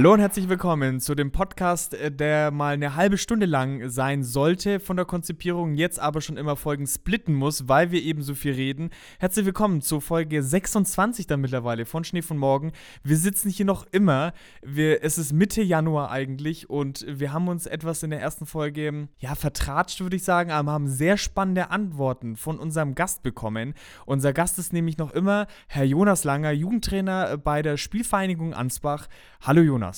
Hallo und herzlich willkommen zu dem Podcast, äh, der mal eine halbe Stunde lang sein sollte von der Konzipierung, jetzt aber schon immer Folgen splitten muss, weil wir eben so viel reden. Herzlich willkommen zu Folge 26 dann mittlerweile von Schnee von Morgen. Wir sitzen hier noch immer. Wir, es ist Mitte Januar eigentlich und wir haben uns etwas in der ersten Folge, ja, vertratscht, würde ich sagen, aber haben sehr spannende Antworten von unserem Gast bekommen. Unser Gast ist nämlich noch immer Herr Jonas Langer, Jugendtrainer bei der Spielvereinigung Ansbach. Hallo Jonas.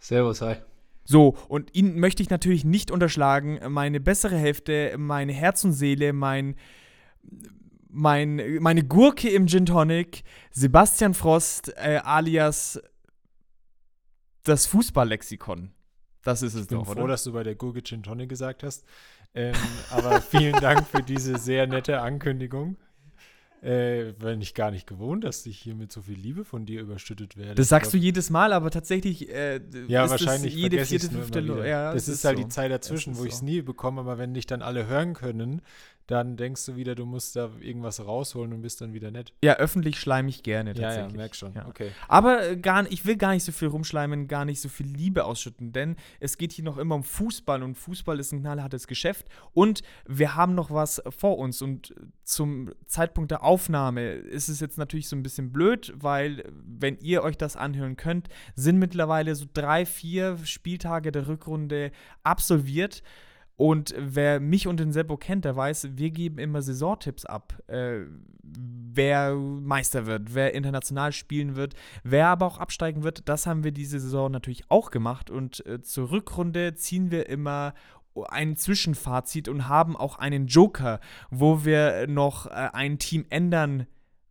Servus, hi. So, und ihn möchte ich natürlich nicht unterschlagen. Meine bessere Hälfte, meine Herz und Seele, mein, mein, meine Gurke im Gin Tonic, Sebastian Frost, äh, alias das Fußballlexikon. Das ist es ich bin doch, froh, oder? dass du bei der Gurke Gin Tonic gesagt hast. Ähm, aber vielen Dank für diese sehr nette Ankündigung. Äh, bin ich gar nicht gewohnt, dass ich hier mit so viel Liebe von dir überschüttet werde. Das sagst du Ich jedes Mal, aber tatsächlich äh, Ja, ist wahrscheinlich es jede vierte, fünfte. Ja, das es ist, halt so. die Zeit dazwischen, wo ist ich es so. nie bekomme, aber wenn dich dann alle hören können, dann denkst du wieder, du musst da irgendwas rausholen und bist dann wieder nett. Ja, öffentlich schleime ich gerne Ja, ja, tatsächlich. merk schon. Ja. Okay. Aber äh, gar, ich will gar nicht so viel rumschleimen, gar nicht so viel Liebe ausschütten, denn es geht hier noch immer um Fußball und Fußball ist ein knallhartes Geschäft und wir haben noch was vor uns und zum Zeitpunkt der Aufnahme ist es jetzt natürlich so ein bisschen blöd, weil wenn ihr euch das anhören könnt, sind mittlerweile so drei, vier Spieltage der Rückrunde absolviert. Und wer mich und den Seppo kennt, der weiß, wir geben immer Saisontipps ab. Äh, wer Meister wird, wer international spielen wird, wer aber auch absteigen wird, das haben wir diese Saison natürlich auch gemacht. Und äh, zur Rückrunde ziehen wir immer ein Zwischenfazit und haben auch einen Joker, wo wir noch äh, ein Team ändern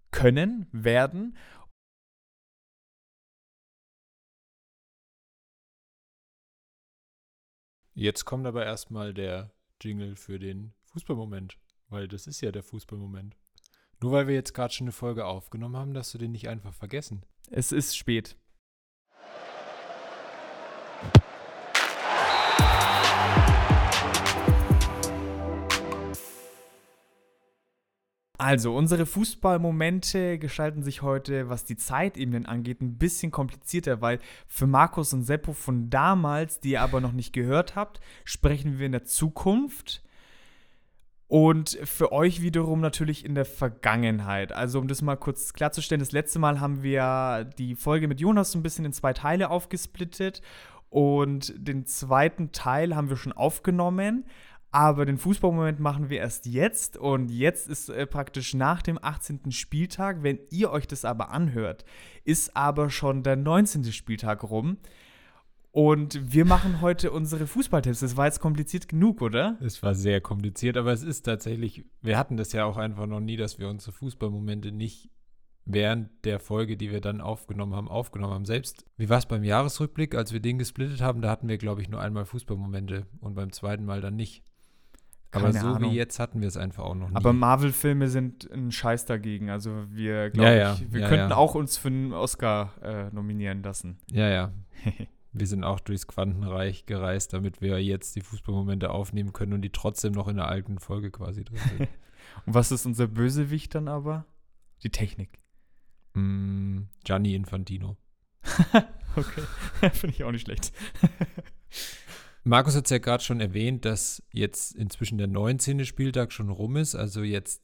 können, werden. Jetzt kommt aber erstmal der Jingle für den Fußballmoment, weil das ist ja der Fußballmoment. Nur weil wir jetzt gerade schon eine Folge aufgenommen haben, dass du den nicht einfach vergessen. Es ist spät. Also, unsere Fußballmomente gestalten sich heute, was die Zeitebenen angeht, ein bisschen komplizierter, weil für Markus und Seppo von damals, die ihr aber noch nicht gehört habt, sprechen wir in der Zukunft. Und für euch wiederum natürlich in der Vergangenheit. Also, um das mal kurz klarzustellen, das letzte Mal haben wir die Folge mit Jonas so ein bisschen in zwei Teile aufgesplittet. Und den zweiten Teil haben wir schon aufgenommen. Aber den Fußballmoment machen wir erst jetzt. Und jetzt ist äh, praktisch nach dem 18. Spieltag. Wenn ihr euch das aber anhört, ist aber schon der 19. Spieltag rum. Und wir machen heute unsere Fußballtipps. Das war jetzt kompliziert genug, oder? Es war sehr kompliziert, aber es ist tatsächlich, wir hatten das ja auch einfach noch nie, dass wir unsere Fußballmomente nicht während der Folge, die wir dann aufgenommen haben, aufgenommen haben. Selbst, wie war es beim Jahresrückblick, als wir den gesplittet haben, da hatten wir, glaube ich, nur einmal Fußballmomente und beim zweiten Mal dann nicht. Aber so Ahnung. wie jetzt hatten wir es einfach auch noch nie. Aber Marvel-Filme sind ein Scheiß dagegen. Also wir, glaube Ja, ja, ich, wir ja, könnten auch uns für einen Oscar äh, nominieren lassen. ja, ja. Wir sind auch durchs Quantenreich gereist, damit wir jetzt die Fußballmomente aufnehmen können und die trotzdem noch in der alten Folge quasi drin sind. Und was ist unser Bösewicht dann aber? Die Technik. mm, Gianni Infantino. Okay, finde ich auch nicht schlecht. Markus hat es ja gerade schon erwähnt, dass jetzt inzwischen der 19. Spieltag schon rum ist, also jetzt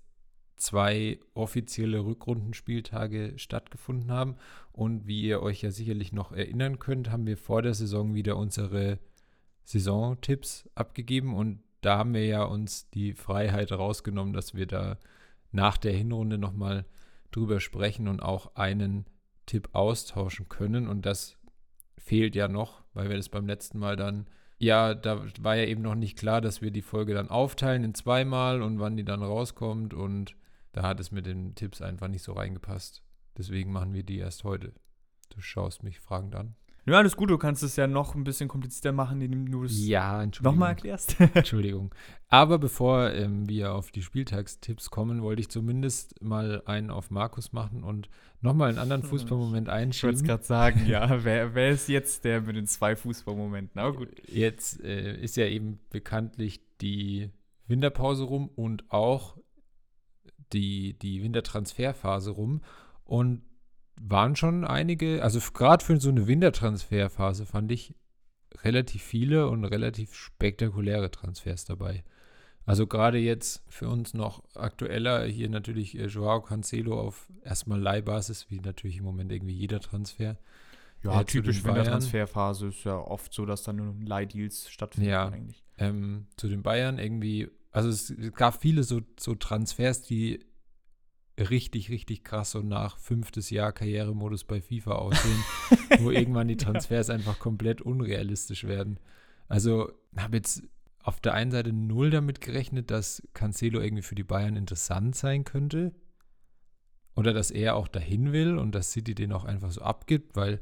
zwei offizielle Rückrundenspieltage stattgefunden haben. Und wie ihr euch ja sicherlich noch erinnern könnt, haben wir vor der Saison wieder unsere Saisontipps abgegeben und da haben wir ja uns die Freiheit rausgenommen, dass wir da nach der Hinrunde nochmal drüber sprechen und auch einen Tipp austauschen können. Und das fehlt ja noch, weil wir das beim letzten Mal dann, ja, da war ja eben noch nicht klar, dass wir die Folge dann aufteilen in zweimal und wann die dann rauskommt. Und da hat es mit den Tipps einfach nicht so reingepasst. Deswegen machen wir die erst heute. Du schaust mich fragend an. Ja, alles gut, du kannst es ja noch ein bisschen komplizierter machen, indem du es Ja, nochmal erklärst. Entschuldigung. Aber bevor ähm, wir auf die Spieltagstipps kommen, wollte ich zumindest mal einen auf Markus machen und nochmal einen anderen Fußballmoment Ich wollte es einschieben. gerade sagen, ja. Wer, wer ist jetzt der mit den zwei Fußballmomenten? Aber gut. Jetzt äh, ist ja eben bekanntlich die Winterpause rum und auch die, die Wintertransferphase rum. Und waren schon einige, also gerade für so eine Wintertransferphase fand ich relativ viele und relativ spektakuläre Transfers dabei. Also gerade jetzt für uns noch aktueller hier natürlich äh, Joao Cancelo auf erstmal Leihbasis, wie natürlich im Moment irgendwie jeder Transfer. Ja, Äh, typisch den in der Bayern. Transferphase ist ja oft so, dass dann nur Leihdeals stattfinden Ja. eigentlich. ähm, zu den Bayern irgendwie, also es gab viele so, so Transfers, die richtig, richtig krass so nach fünftes Jahr Karrieremodus bei FIFA aussehen, wo irgendwann die Transfers einfach komplett unrealistisch werden. Also habe jetzt auf der einen Seite null damit gerechnet, dass Cancelo irgendwie für die Bayern interessant sein könnte. Oder dass er auch dahin will und dass City den auch einfach so abgibt, weil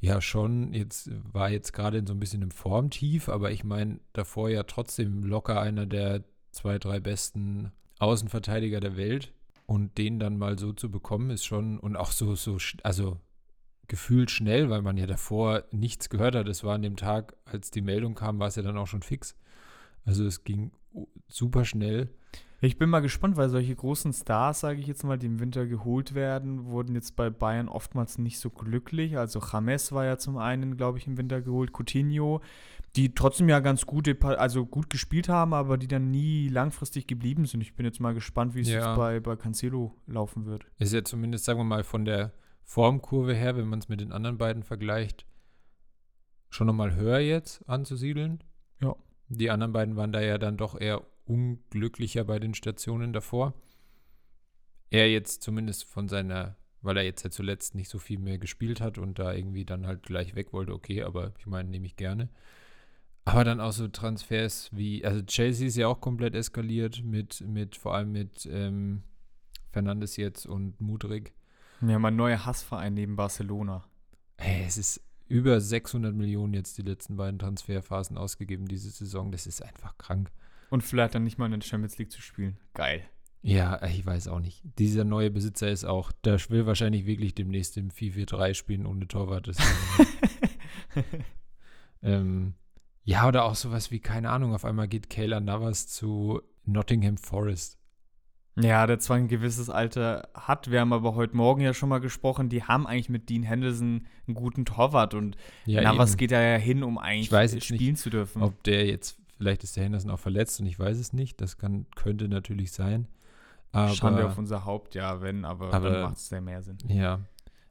ja schon, jetzt war jetzt gerade in so ein bisschen im Formtief, aber ich meine, davor ja trotzdem locker einer der zwei, drei besten Außenverteidiger der Welt. Und den dann mal so zu bekommen, ist schon, und auch so, so, also gefühlt schnell, weil man ja davor nichts gehört hat. Es war an dem Tag, als die Meldung kam, war es ja dann auch schon fix. Also es ging super schnell. Ich bin mal gespannt, weil solche großen Stars, sage ich jetzt mal, die im Winter geholt werden, wurden jetzt bei Bayern oftmals nicht so glücklich. Also James war ja zum einen, glaube ich, im Winter geholt, Coutinho, die trotzdem ja ganz gute, also gut gespielt haben, aber die dann nie langfristig geblieben sind. Ich bin jetzt mal gespannt, wie es Ja. bei, bei Cancelo laufen wird. Ist ja zumindest, sagen wir mal, von der Formkurve her, wenn man es mit den anderen beiden vergleicht, schon nochmal höher jetzt anzusiedeln. Ja. Die anderen beiden waren da ja dann doch eher unglücklicher bei den Stationen davor. Er jetzt zumindest von seiner, weil er jetzt ja zuletzt nicht so viel mehr gespielt hat und da irgendwie dann halt gleich weg wollte, okay, aber ich meine, nehme ich gerne. Aber dann auch so Transfers wie, also Chelsea ist ja auch komplett eskaliert mit, mit vor allem mit ähm, Fernandes jetzt und Mudrik. Ja, mein neuer Hassverein neben Barcelona. Hey, es ist über 600 Millionen jetzt die letzten beiden Transferphasen ausgegeben diese Saison. Das ist einfach krank. Und vielleicht dann nicht mal in der Champions League zu spielen. Geil. Ja, ich weiß auch nicht. Dieser neue Besitzer ist auch, der will wahrscheinlich wirklich demnächst im 4-4-3 spielen ohne Torwart. Ähm, ja, oder auch sowas wie, keine Ahnung, auf einmal geht Kayla Navas zu Nottingham Forest. Ja, der zwar ein gewisses Alter hat. Wir haben aber heute Morgen ja schon mal gesprochen, die haben eigentlich mit Dean Henderson einen guten Torwart und Ja, Navas eben. geht da ja hin, um eigentlich spielen zu dürfen. Ob der jetzt, vielleicht ist der Henderson auch verletzt und ich weiß es nicht. Das kann, könnte natürlich sein. Aber, Schande auf unser Haupt, ja, wenn, aber, Aber- dann macht es sehr mehr Sinn. Ja,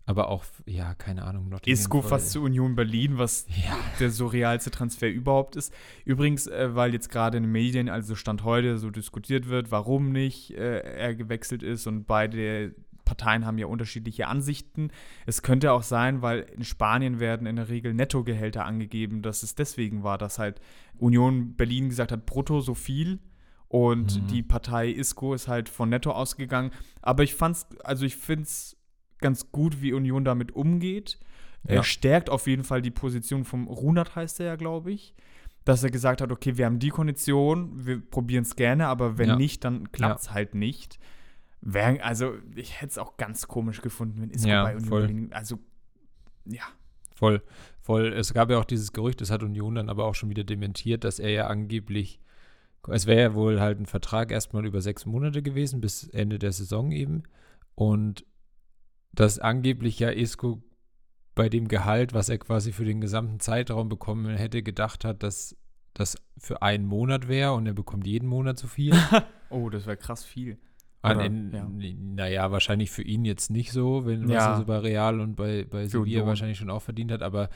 aber auch, ja, keine Ahnung. Nottingham Isco fast zu Union Berlin, was Ja, der surrealste Transfer überhaupt ist. Übrigens, äh, weil jetzt gerade in den Medien, also Stand heute, so diskutiert wird, warum nicht äh, er gewechselt ist und beide Parteien haben ja unterschiedliche Ansichten. Es könnte auch sein, weil in Spanien werden in der Regel Nettogehälter angegeben, dass es deswegen war, dass halt Union Berlin gesagt hat, brutto so viel und Mhm. die Partei Isco ist halt von Netto ausgegangen. Aber ich fand's, also ich finde es ganz gut, wie Union damit umgeht. Er Ja. stärkt auf jeden Fall die Position vom Runert, heißt er ja, glaube ich. Dass er gesagt hat, okay, wir haben die Kondition, wir probieren es gerne, aber wenn Ja. nicht, dann klappt es halt nicht. Wär, also, ich hätte es auch ganz komisch gefunden, wenn Isco Ja, bei Union voll. Berlin- Also, ja. voll, voll. Es gab ja auch dieses Gerücht, das hat Union dann aber auch schon wieder dementiert, dass er ja angeblich, es wäre ja wohl halt ein Vertrag erstmal über sechs Monate gewesen, bis Ende der Saison eben. Und dass angeblich ja Isco bei dem Gehalt, was er quasi für den gesamten Zeitraum bekommen hätte, gedacht hat, dass das für einen Monat wäre und er bekommt jeden Monat so viel. Oh, das wäre krass viel. An, Oder, in, ja. Naja, wahrscheinlich für ihn jetzt nicht so, wenn was Ja. er so bei Real und bei, bei Sevilla wahrscheinlich schon auch verdient hat, aber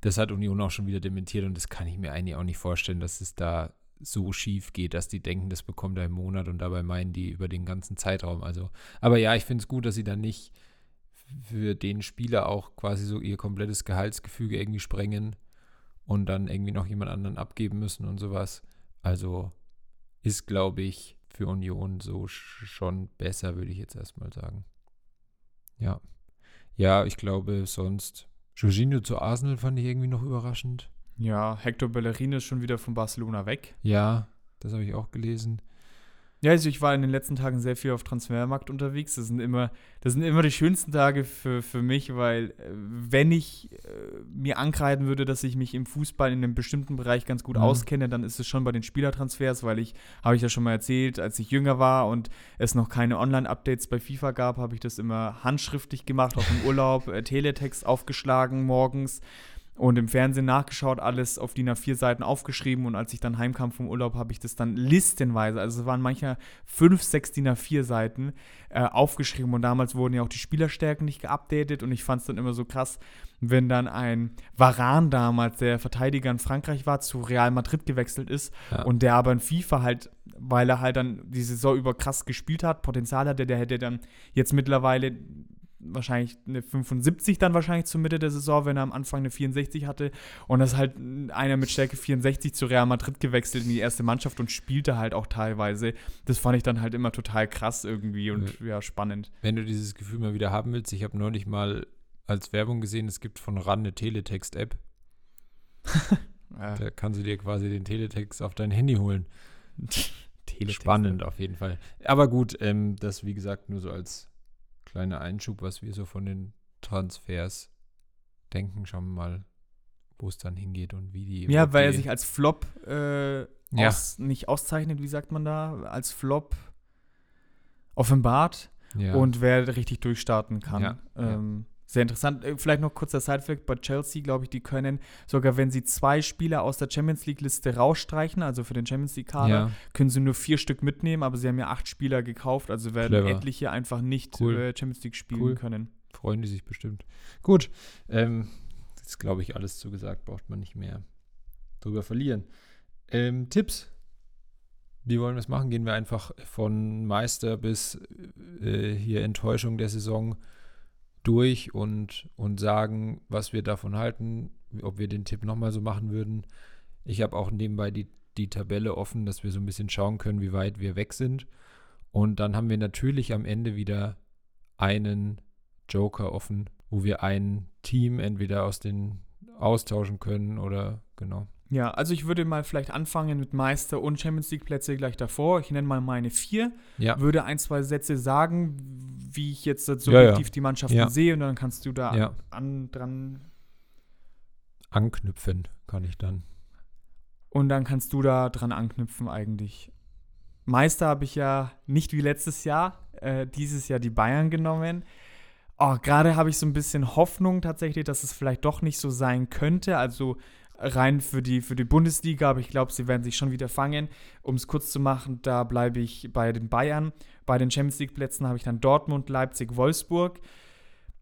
das hat Union auch schon wieder dementiert und das kann ich mir eigentlich auch nicht vorstellen, dass es da so schief geht, dass die denken, das bekommt er im Monat und dabei meinen die über den ganzen Zeitraum. Also, aber ja, ich finde es gut, dass sie dann nicht für den Spieler auch quasi so ihr komplettes Gehaltsgefüge irgendwie sprengen und dann irgendwie noch jemand anderen abgeben müssen und sowas. Also ist, glaube ich, für Union so sch- schon besser, würde ich jetzt erstmal sagen. Ja. Ja, ich glaube sonst. Jorginho zu Arsenal fand ich irgendwie noch überraschend. Ja, Hector Bellerin ist schon wieder von Barcelona weg. Ja, das habe ich auch gelesen. Ja, also ich war in den letzten Tagen sehr viel auf Transfermarkt unterwegs. Das sind immer, das sind immer die schönsten Tage für, für mich, weil äh, wenn ich äh, mir ankreiden würde, dass ich mich im Fußball in einem bestimmten Bereich ganz gut Mhm. auskenne, dann ist es schon bei den Spielertransfers, weil ich, habe ich ja schon mal erzählt, als ich jünger war und es noch keine Online-Updates bei FIFA gab, habe ich das immer handschriftlich gemacht, auch im Urlaub, äh, Teletext aufgeschlagen morgens und im Fernsehen nachgeschaut, alles auf DIN A4 Seiten aufgeschrieben und als ich dann heimkam vom Urlaub, habe ich das dann listenweise, also es waren manchmal fünf, sechs DIN A4 Seiten äh, aufgeschrieben und damals wurden ja auch die Spielerstärken nicht geupdatet und ich fand es dann immer so krass, wenn dann ein Varan damals, der Verteidiger in Frankreich war, zu Real Madrid gewechselt ist Ja. und der aber in FIFA halt, weil er halt dann die Saison über krass gespielt hat, Potenzial hatte, der hätte dann jetzt mittlerweile wahrscheinlich eine 75 dann wahrscheinlich zur Mitte der Saison, wenn er am Anfang eine 64 hatte. Und das ist halt einer mit Stärke 64 zu Real Madrid gewechselt in die erste Mannschaft und spielte halt auch teilweise. Das fand ich dann halt immer total krass irgendwie und ja, spannend. Wenn du dieses Gefühl mal wieder haben willst, ich habe neulich mal als Werbung gesehen, es gibt von RAN eine Teletext-App. Ja, Da kannst du dir quasi den Teletext auf dein Handy holen. Teletext. Spannend auf jeden Fall. Aber gut, ähm, das wie gesagt nur so als kleiner Einschub, was wir so von den Transfers denken. Schauen wir mal, wo es dann hingeht und wie die. Ja, weil er sich als Flop äh, Ja. aus, nicht auszeichnet, wie sagt man da, als Flop offenbart ja. und wer richtig durchstarten kann. Ja, ja. Ähm, Sehr interessant. Äh, Vielleicht noch kurzer Sidefact bei Chelsea, glaube ich, die können sogar, wenn sie zwei Spieler aus der Champions League-Liste rausstreichen, also für den Champions League-Kader, ja, können sie nur vier Stück mitnehmen, aber sie haben ja acht Spieler gekauft, also werden Clever. etliche einfach nicht Cool. äh, Champions League spielen Cool. können. freuen die sich bestimmt. Gut, ähm, das ist, glaube ich, alles zugesagt, braucht man nicht mehr drüber verlieren. Ähm, Tipps. Wie wollen wir es machen? Gehen wir einfach von Meister bis äh, hier Enttäuschung der Saison durch und, und sagen, was wir davon halten, ob wir den Tipp nochmal so machen würden. Ich habe auch nebenbei die, die Tabelle offen, dass wir so ein bisschen schauen können, wie weit wir weg sind. Und dann haben wir natürlich am Ende wieder einen Joker offen, wo wir ein Team entweder aus den austauschen können oder genau. Ja, also ich würde mal vielleicht anfangen mit Meister und Champions League Plätze gleich davor. Ich nenne mal meine vier, Ja, würde ein, zwei Sätze sagen, wie ich jetzt so Ja, ja. objektiv die Mannschaften Ja. sehe und dann kannst du da Ja. an, dran anknüpfen kann ich dann. und dann kannst du da dran anknüpfen eigentlich. Meister habe ich ja nicht wie letztes Jahr, äh, dieses Jahr die Bayern genommen. Oh, gerade habe ich so ein bisschen Hoffnung tatsächlich, dass es vielleicht doch nicht so sein könnte. Also rein für die, für die Bundesliga, aber ich glaube, sie werden sich schon wieder fangen. Um es kurz zu machen, da bleibe ich bei den Bayern. Bei den Champions League-Plätzen habe ich dann Dortmund, Leipzig, Wolfsburg.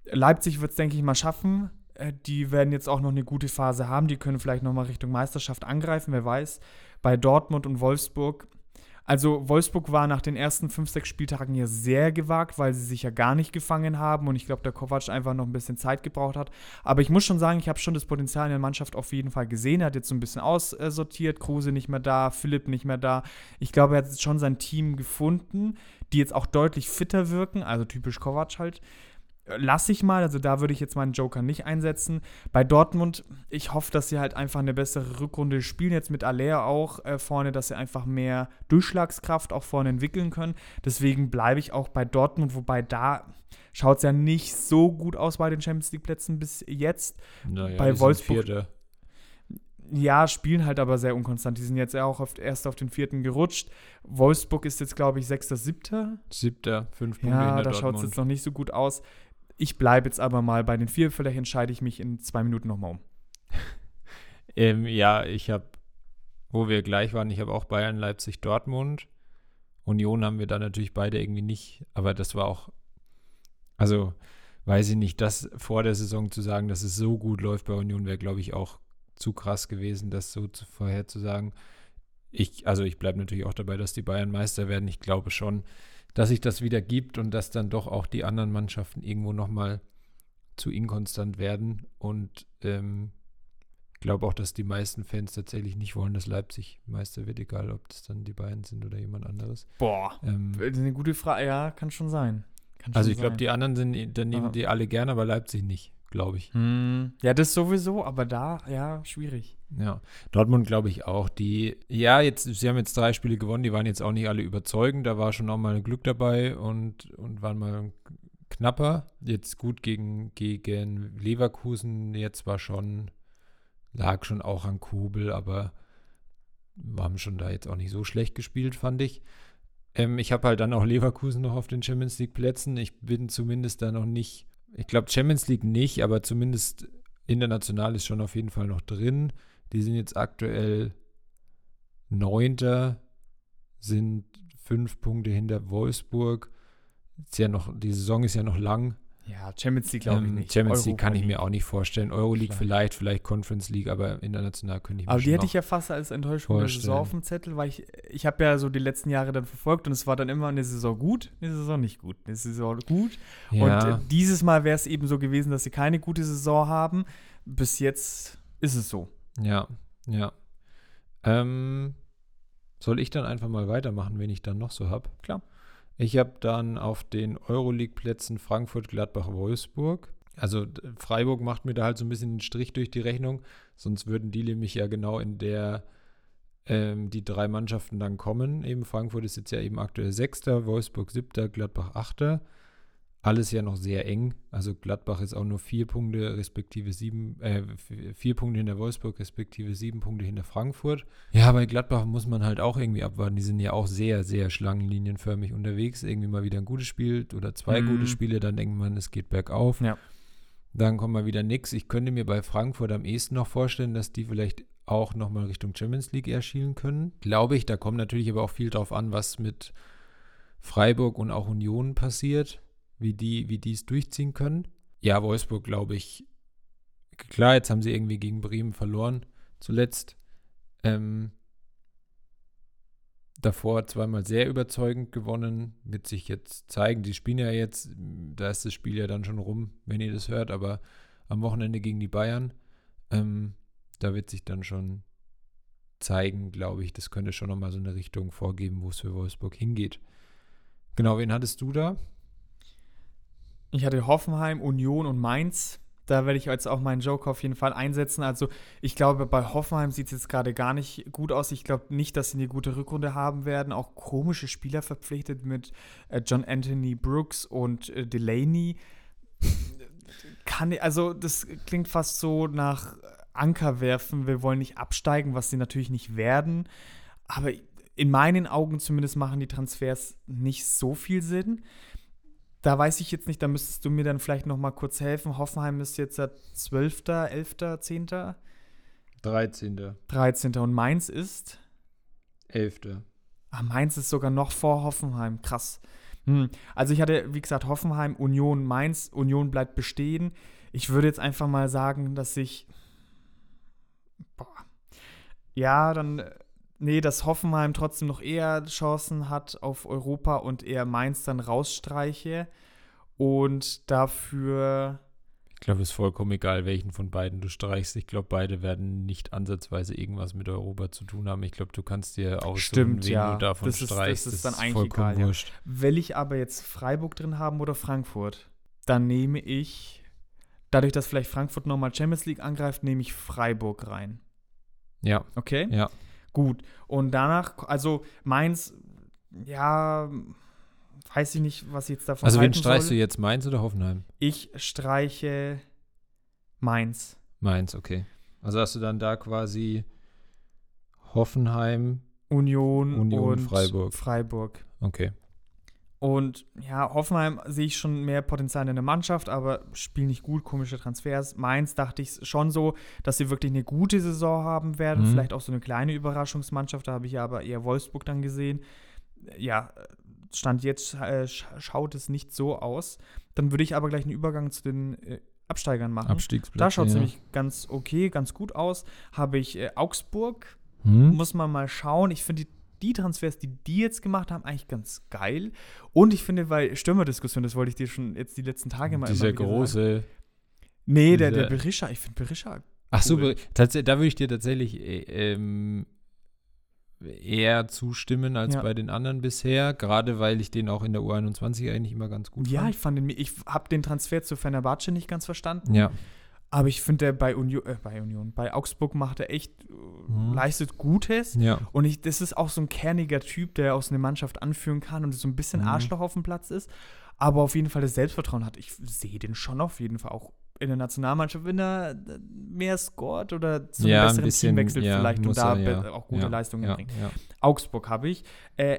Leipzig wird es, denke ich, mal schaffen. Äh, Die werden jetzt auch noch eine gute Phase haben. Die können vielleicht noch mal Richtung Meisterschaft angreifen, wer weiß. Bei Dortmund und Wolfsburg. Also Wolfsburg war nach den ersten fünf, sechs Spieltagen ja sehr gewagt, weil sie sich ja gar nicht gefangen haben und ich glaube, der Kovac einfach noch ein bisschen Zeit gebraucht hat. Aber ich muss schon sagen, ich habe schon das Potenzial in der Mannschaft auf jeden Fall gesehen. Er hat jetzt so ein bisschen aussortiert, Kruse nicht mehr da, Philipp nicht mehr da. Ich glaube, er hat jetzt schon sein Team gefunden, die jetzt auch deutlich fitter wirken, also typisch Kovac halt lasse ich mal. Also da würde ich jetzt meinen Joker nicht einsetzen. Bei Dortmund, ich hoffe, dass sie halt einfach eine bessere Rückrunde spielen. Jetzt mit Aller auch äh, vorne, dass sie einfach mehr Durchschlagskraft auch vorne entwickeln können. Deswegen bleibe ich auch bei Dortmund, wobei da schaut es ja nicht so gut aus bei den Champions League Plätzen bis jetzt. Naja, Bei Wolfsburg- Vierte. Ja, spielen halt aber sehr unkonstant. Die sind jetzt ja auch auf, erst auf den vierten gerutscht. Wolfsburg ist jetzt, glaube ich, sechster, siebter. Siebter, fünf Punkte Ja, da schaut es jetzt noch nicht so gut aus. Ich bleibe jetzt aber mal bei den vier. Vielleicht entscheide ich mich in zwei Minuten nochmal um. Ähm, ja, ich habe, wo wir gleich waren, ich habe auch Bayern, Leipzig, Dortmund. Union haben wir da natürlich beide irgendwie nicht, aber das war auch, also weiß ich nicht, das vor der Saison zu sagen, dass es so gut läuft bei Union, wäre, glaube ich, auch zu krass gewesen, das so zu, vorherzusagen. Ich, also ich bleibe natürlich auch dabei, dass die Bayern Meister werden. Ich glaube schon, dass sich das wieder gibt und dass dann doch auch die anderen Mannschaften irgendwo nochmal zu inkonstant werden. Und ähm, ich glaube auch, dass die meisten Fans tatsächlich nicht wollen, dass Leipzig Meister wird, egal ob das dann die Bayern sind oder jemand anderes. Boah. Ähm, Das ist eine gute Frage. Ja, kann schon sein. Kann also schon ich glaube, die anderen sind, dann nehmen Aha. die alle gerne, aber Leipzig nicht. Glaube ich. Hm. Ja, das sowieso, aber da, ja, schwierig. Ja, Dortmund glaube ich auch. Die, ja, jetzt, sie haben jetzt drei Spiele gewonnen, die waren jetzt auch nicht alle überzeugend. Da war schon auch mal Glück dabei und, und waren mal knapper. Jetzt gut gegen, gegen Leverkusen, jetzt war schon, lag schon auch an Kobel, aber haben schon da jetzt auch nicht so schlecht gespielt, fand ich. Ähm, ich habe halt dann auch Leverkusen noch auf den Champions League Plätzen. Ich bin zumindest da noch nicht, ich glaube Champions League nicht, aber zumindest international ist schon auf jeden Fall noch drin. Die sind jetzt aktuell Neunter, sind fünf Punkte hinter Wolfsburg. Ist ja noch, die Saison ist ja noch lang. Ja, Champions League glaube ich Ähm, nicht. Champions League Europa kann ich League. mir auch nicht vorstellen. Euroleague vielleicht, vielleicht Conference League, aber international könnte ich mir Aber die hätte ich ja fast als Enttäuschung der. Saison auf dem Zettel, weil ich, ich habe ja so die letzten Jahre dann verfolgt und es war dann immer eine Saison gut, eine Saison nicht gut, eine Saison gut. Und ja, äh, dieses Mal wäre es eben so gewesen, dass sie keine gute Saison haben. Bis jetzt ist es so. ja, ja. Ähm, soll ich dann einfach mal weitermachen, wen ich dann noch so habe? Klar. Ich habe dann auf den Euroleague-Plätzen Frankfurt, Gladbach, Wolfsburg. Also Freiburg macht mir da halt so ein bisschen einen Strich durch die Rechnung, sonst würden die nämlich ja genau in der ähm, die drei Mannschaften dann kommen. Eben Frankfurt ist jetzt ja eben aktuell Sechster, Wolfsburg Siebter, Gladbach Achter. Alles ja noch sehr eng. Also Gladbach ist auch nur vier Punkte, respektive sieben, äh, vier Punkte hinter Wolfsburg, respektive sieben Punkte hinter Frankfurt. Ja, bei Gladbach muss man halt auch irgendwie abwarten. Die sind ja auch sehr, sehr schlangenlinienförmig unterwegs. Irgendwie mal wieder ein gutes Spiel oder zwei Mhm. gute Spiele, dann denkt man, es geht bergauf. Ja. Dann kommt mal wieder nix. Ich könnte mir bei Frankfurt am ehesten noch vorstellen, dass die vielleicht auch nochmal Richtung Champions League eher schielen können. Glaube ich. Da kommt natürlich aber auch viel drauf an, was mit Freiburg und auch Union passiert, wie die, wie es durchziehen können. Ja, Wolfsburg, glaube ich. Klar, jetzt haben sie irgendwie gegen Bremen verloren, zuletzt. Ähm, davor zweimal sehr überzeugend gewonnen, wird sich jetzt zeigen. Die spielen ja jetzt, da ist das Spiel ja dann schon rum, wenn ihr das hört, aber am Wochenende gegen die Bayern, ähm, da wird sich dann schon zeigen, glaube ich. Das könnte schon nochmal so eine Richtung vorgeben, wo es für Wolfsburg hingeht. Genau, wen hattest du da? Ich hatte Hoffenheim, Union und Mainz. Da werde ich jetzt auch meinen Joker auf jeden Fall einsetzen. Also ich glaube, bei Hoffenheim sieht es jetzt gerade gar nicht gut aus. Ich glaube nicht, dass sie eine gute Rückrunde haben werden. Auch komische Spieler verpflichtet mit äh, John Anthony Brooks und äh, Delaney. Kann, also das klingt fast so nach Anker werfen. Wir wollen nicht absteigen, was sie natürlich nicht werden. Aber in meinen Augen zumindest machen die Transfers nicht so viel Sinn. Da weiß ich jetzt nicht, da müsstest du mir dann vielleicht noch mal kurz helfen. Hoffenheim ist jetzt der 12., 11., 10., 13. 13. und Mainz ist. 11. Ah, Mainz ist sogar noch vor Hoffenheim. Krass. Hm. Also ich hatte, wie gesagt, Hoffenheim, Union, Mainz. Union bleibt bestehen. Ich würde jetzt einfach mal sagen, dass ich. Boah. Ja, dann. Nee, dass Hoffenheim trotzdem noch eher Chancen hat auf Europa und eher Mainz dann rausstreiche. Und dafür. Ich glaube, es ist vollkommen egal, welchen von beiden du streichst. Ich glaube, beide werden nicht ansatzweise irgendwas mit Europa zu tun haben. Ich glaube, du kannst dir aussuchen, Stimmt, wen ja. du davon Das ist- das streichst. ist dann eigentlich vollkommen egal, ja. wurscht. Will ich aber jetzt Freiburg drin haben oder Frankfurt, dann nehme ich, dadurch, dass vielleicht Frankfurt nochmal Champions League angreift, nehme ich Freiburg rein. Ja, Okay? ja. Gut. Und danach, also Mainz, ja, weiß ich nicht, was ich jetzt davon Also wen streichst du soll. jetzt? Mainz oder Hoffenheim? Ich streiche Mainz. Mainz, okay. Also hast du dann da quasi Hoffenheim, Union, Union, und Freiburg. Freiburg. okay. Und ja, Hoffenheim sehe ich schon mehr Potenzial in der Mannschaft, aber spielen nicht gut, komische Transfers. Mainz dachte ich schon so, dass sie wirklich eine gute Saison haben werden. Mhm. Vielleicht auch so eine kleine Überraschungsmannschaft, da habe ich ja aber eher Wolfsburg dann gesehen. Ja, Stand jetzt äh, sch schaut es nicht so aus. Dann würde ich aber gleich einen Übergang zu den äh, Absteigern machen. Da schaut es ja. nämlich ganz okay, ganz gut aus. Habe ich äh, Augsburg, Hm? muss man mal schauen. Ich finde die, die Transfers, die die jetzt gemacht haben, eigentlich ganz geil. Und ich finde, weil Stürmerdiskussion, das wollte ich dir schon jetzt die letzten Tage mal Dieser immer wieder Sagen. große. Nee, der, der dieser- Berisha, ich finde Berisha. Ach so, Cool. be- tats- da würde ich dir tatsächlich äh, ähm, eher zustimmen als Ja. bei den anderen bisher, gerade weil ich den auch in der U21 eigentlich immer ganz gut Ja, fand. ich fand den, ich habe den Transfer zu Fenerbahce nicht ganz verstanden. Ja, Aber ich finde, der bei Union, äh, bei Union, bei Augsburg macht er echt, äh, Mhm. leistet Gutes. ja. Und ich, das ist auch so ein kerniger Typ, der aus einer Mannschaft anführen kann und so ein bisschen Mhm. Arschloch auf dem Platz ist, aber auf jeden Fall das Selbstvertrauen hat. Ich sehe den schon auf jeden Fall auch in der Nationalmannschaft, wenn er äh, mehr scored oder zu einem ja, ein besseren bisschen, Team wechselt ja, vielleicht und da er, ja. auch gute Leistungen bringt. Augsburg habe ich. Äh,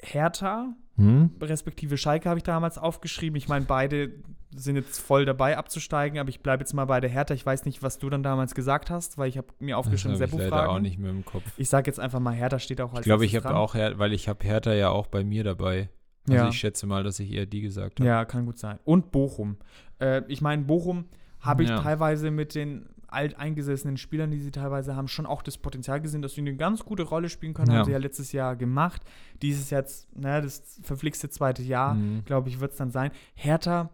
Hertha, Hm? respektive Schalke habe ich damals aufgeschrieben. Ich meine, beide sind jetzt voll dabei abzusteigen, aber ich bleibe jetzt mal bei der Hertha. Ich weiß nicht, was du dann damals gesagt hast, weil ich habe mir aufgeschrieben, das hab ich leider auch Seppo-Fragen. nicht mehr im Kopf. Ich sage jetzt einfach mal, Hertha steht auch als Ich glaube, ich habe auch, Her weil ich habe Hertha ja auch bei mir dabei. Also Ja. ich schätze mal, dass ich eher die gesagt habe. Ja, kann gut sein. Und Bochum. Äh, ich meine, Bochum habe ich Ja. teilweise mit den alteingesessenen Spielern, die sie teilweise haben, schon auch das Potenzial gesehen, dass sie eine ganz gute Rolle spielen können. Ja. Haben sie ja letztes Jahr gemacht. Dieses jetzt, naja, das verflixte zweite Jahr, Mhm. glaube ich, wird es dann sein. Hertha,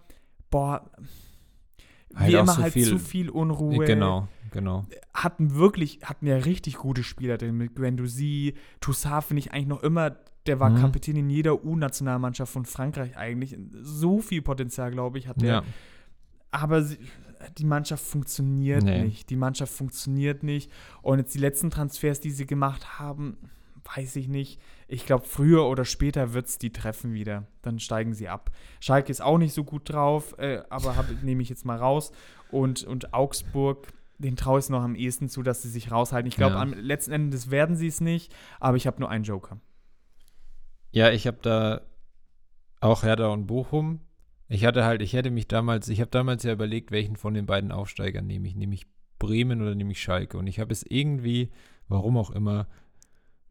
boah, Halt wie immer so halt viel- zu viel Unruhe. Genau, genau. Hatten wirklich, hatten ja richtig gute Spieler drin mit Guendouzi, Toussaint finde ich eigentlich noch immer, der war Mhm. Kapitän in jeder U-Nationalmannschaft von Frankreich eigentlich. So viel Potenzial, glaube ich, hat der. Ja. Aber sie, die Mannschaft funktioniert Nee. nicht. Die Mannschaft funktioniert nicht. Und jetzt die letzten Transfers, die sie gemacht haben, weiß ich nicht. Ich glaube, früher oder später wird es die treffen wieder. Dann steigen sie ab. Schalke ist auch nicht so gut drauf, äh, aber nehme ich jetzt mal raus. Und, und Augsburg, den traue ich es noch am ehesten zu, dass sie sich raushalten. Ich glaube, Ja. am letzten Endes werden sie es nicht, aber ich habe nur einen Joker. Ja, ich habe da auch Hertha und Bochum. Ich hatte halt, ich hätte mich damals, ich habe damals ja überlegt, welchen von den beiden Aufsteigern nehme ich. Nehme ich Bremen oder nehme ich Schalke? Und ich habe es irgendwie, warum auch immer,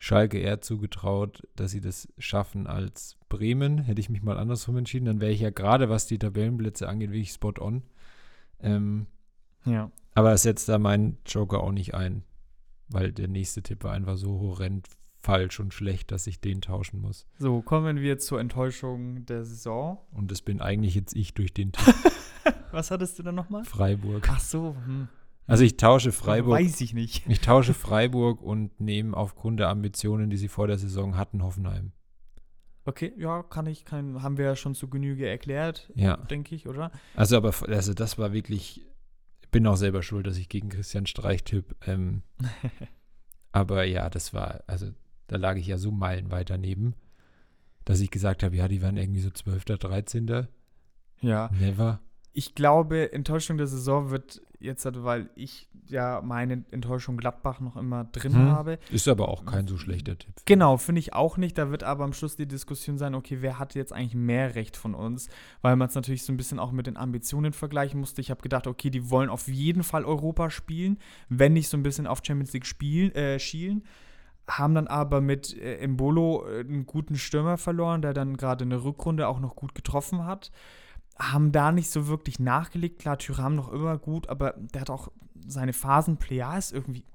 Schalke eher zugetraut, dass sie das schaffen als Bremen. Hätte ich mich mal andersrum entschieden, dann wäre ich ja gerade, was die Tabellenblitze angeht, wirklich spot on. Ähm, Ja. aber es setzt da mein Joker auch nicht ein, weil der nächste Tipp war einfach so horrend falsch und schlecht, dass ich den tauschen muss. So, kommen wir zur Enttäuschung der Saison. Und das bin eigentlich jetzt ich durch den Tipp Was hattest du da nochmal? Freiburg. Ach so, hm. Also ich tausche Freiburg. Weiß ich nicht. Ich tausche Freiburg und nehme aufgrund der Ambitionen, die sie vor der Saison hatten, Hoffenheim. Okay, ja, kann ich, kann, haben wir ja schon zu Genüge erklärt, Ja. denke ich, oder? Also aber also das war wirklich. Ich bin auch selber schuld, dass ich gegen Christian Streich tipp. Ähm, aber ja, das war, also da lag ich ja so meilenweit daneben, dass ich gesagt habe, ja, die waren irgendwie so 12., 13. Ja. Never. Ich glaube, Enttäuschung der Saison wird jetzt, halt, weil ich ja meine Enttäuschung Gladbach noch immer drin Hm. habe. Ist aber auch kein so schlechter Tipp. Genau, finde ich auch nicht. Da wird aber am Schluss die Diskussion sein, okay, wer hat jetzt eigentlich mehr Recht von uns? Weil man es natürlich so ein bisschen auch mit den Ambitionen vergleichen musste. Ich habe gedacht, okay, die wollen auf jeden Fall Europa spielen, wenn nicht so ein bisschen auf Champions League spielen, äh, schielen. Haben dann aber mit äh, Embolo äh, einen guten Stürmer verloren, der dann gerade eine Rückrunde auch noch gut getroffen hat. Haben da nicht so wirklich nachgelegt. Klar, Tyram noch immer gut, aber der hat auch seine Phasen. Plea ist irgendwie